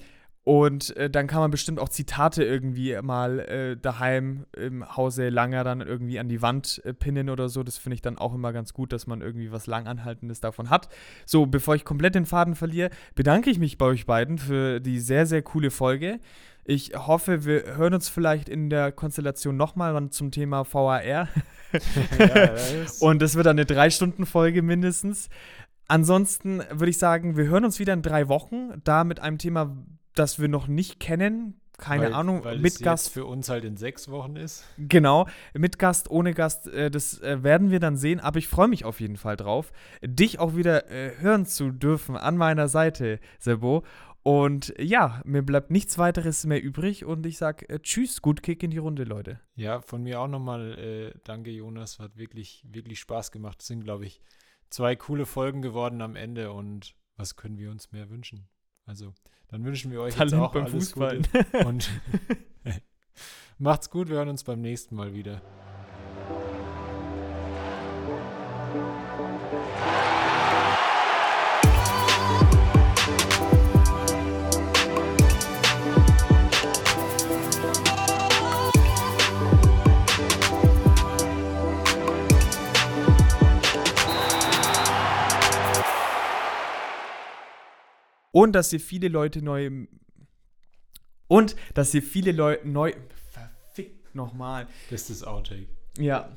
und äh, dann kann man bestimmt auch Zitate irgendwie mal äh, daheim im Hause Langer dann irgendwie an die Wand äh, pinnen oder so. Das finde ich dann auch immer ganz gut, dass man irgendwie was Langanhaltendes davon hat. So, bevor ich komplett den Faden verliere, bedanke ich mich bei euch beiden für die sehr, sehr coole Folge. Ich hoffe, wir hören uns vielleicht in der Konstellation nochmal zum Thema VAR. ja, Und das wird dann eine Drei-Stunden-Folge mindestens. Ansonsten würde ich sagen, wir hören uns wieder in drei Wochen, da mit einem Thema, das wir noch nicht kennen. Keine weil, Ahnung, weil mit Gast. für uns halt in sechs Wochen ist. Genau, mit Gast, ohne Gast, äh, das äh, werden wir dann sehen, aber ich freue mich auf jeden Fall drauf, dich auch wieder äh, hören zu dürfen an meiner Seite, Sebo. Und ja, mir bleibt nichts weiteres mehr übrig und ich sage äh, Tschüss, gut Kick in die Runde, Leute. Ja, von mir auch nochmal äh, danke, Jonas. Hat wirklich, wirklich Spaß gemacht. Das sind, glaube ich, zwei coole Folgen geworden am Ende und was können wir uns mehr wünschen? Also, dann wünschen wir euch Talent jetzt auch beim alles Fußball. Gute und macht's gut, wir hören uns beim nächsten Mal wieder. Und dass ihr viele Leute neu. Und dass ihr viele Leute neu. Verfickt nochmal. Das ist Outtake. Ja.